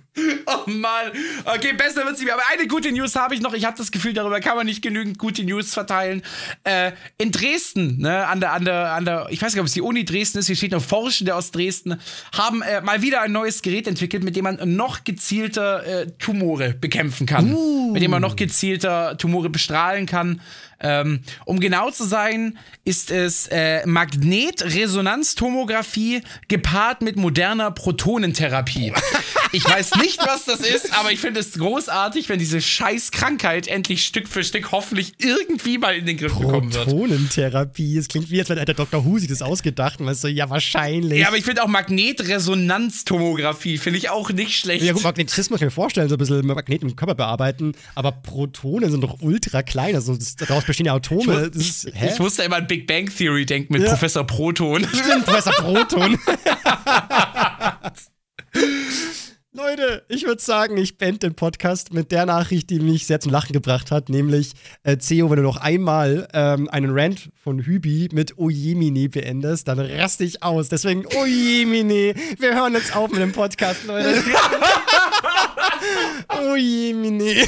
Oh Mann. Okay, besser wird's nicht mehr. Aber eine gute News habe ich noch. Ich habe das Gefühl, darüber kann man nicht genügend gute News verteilen. Äh, in Dresden, ne, an der, an der, an der, ich weiß nicht, ob es die Uni Dresden ist, hier steht noch Forschende aus Dresden, haben äh, mal wieder ein neues Gerät entwickelt, mit dem man noch gezielter äh, Tumore bekämpfen kann. Mit dem man noch gezielter Tumore bestrahlen kann. Ähm, um genau zu sein, ist es äh, Magnetresonanztomographie gepaart mit moderner Protonentherapie. Ich weiß nicht, was das ist, aber ich finde es großartig, wenn diese scheiß Krankheit endlich Stück für Stück hoffentlich irgendwie mal in den Griff bekommen wird. Protonentherapie. Es klingt wie, als hätte der Dr. Sich das ausgedacht und man so, ja, wahrscheinlich. Ja, aber ich finde auch Magnetresonanztomographie finde ich auch nicht schlecht. Ja, gut, Magnetismus kann ich mir vorstellen, so ein bisschen Magneten im Körper bearbeiten, aber Protonen sind doch ultra klein, also das, daraus bestehen ja Atome. Ich, ist, ich musste immer an Big Bang Theory denken mit ja. Professor Proton. Stimmt, Professor Proton. Leute, ich würde sagen, ich beende den Podcast mit der Nachricht, die mich sehr zum Lachen gebracht hat, nämlich äh, Ceo, wenn du noch einmal ähm, einen Rant von Hübi mit Ojemine beendest, dann raste ich aus. Deswegen Ojemine, wir hören jetzt auf mit dem Podcast, Leute. Ojemine.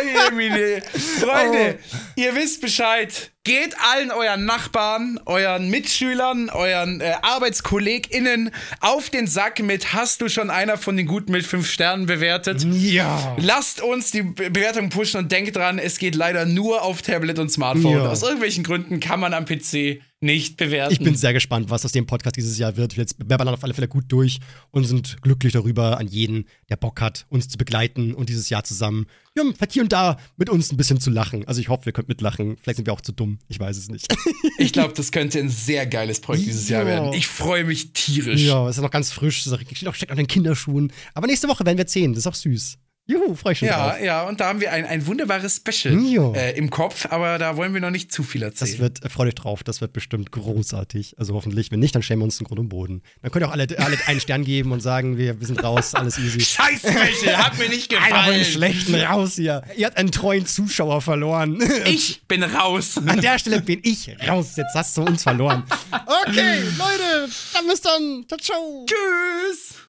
Ojemine. Freunde, oh. ihr wisst Bescheid. Geht allen euren Nachbarn, euren Mitschülern, euren äh, ArbeitskollegInnen auf den Sack mit Hast du schon einer von den Guten mit fünf Sternen bewertet? Ja. Lasst uns die Be Bewertung pushen und denkt dran, es geht leider nur auf Tablet und Smartphone. Ja. Aus irgendwelchen Gründen kann man am PC nicht bewerten. Ich bin sehr gespannt, was aus dem Podcast dieses Jahr wird. Jetzt werden wir auf alle Fälle gut durch und sind glücklich darüber an jeden, der Bock hat, uns zu begleiten und dieses Jahr zusammen, ja, hier und da mit uns ein bisschen zu lachen. Also ich hoffe, ihr könnt mitlachen. Vielleicht sind wir auch zu dumm. Ich weiß es nicht. ich glaube, das könnte ein sehr geiles Projekt dieses ja. Jahr werden. Ich freue mich tierisch. Ja, es ist noch ganz frisch. Es steht noch steckt an den Kinderschuhen. Aber nächste Woche werden wir zehn. Das ist auch süß. Juhu, freue ich mich Ja, drauf. ja, und da haben wir ein, ein wunderbares Special äh, im Kopf, aber da wollen wir noch nicht zu viel erzählen. Das wird, äh, freut euch drauf, das wird bestimmt großartig. Also hoffentlich, wenn nicht, dann stellen wir uns den Grund und Boden. Dann könnt ihr auch alle, alle einen Stern geben und sagen, wir, wir sind raus, alles easy. Scheiß Special, hat mir nicht gefallen. Einer von den Schlechten raus hier. Ihr habt einen treuen Zuschauer verloren. Ich bin raus. An der Stelle bin ich raus. Jetzt hast du uns verloren. Okay, Leute, dann bis dann. Ciao, ciao. Tschüss.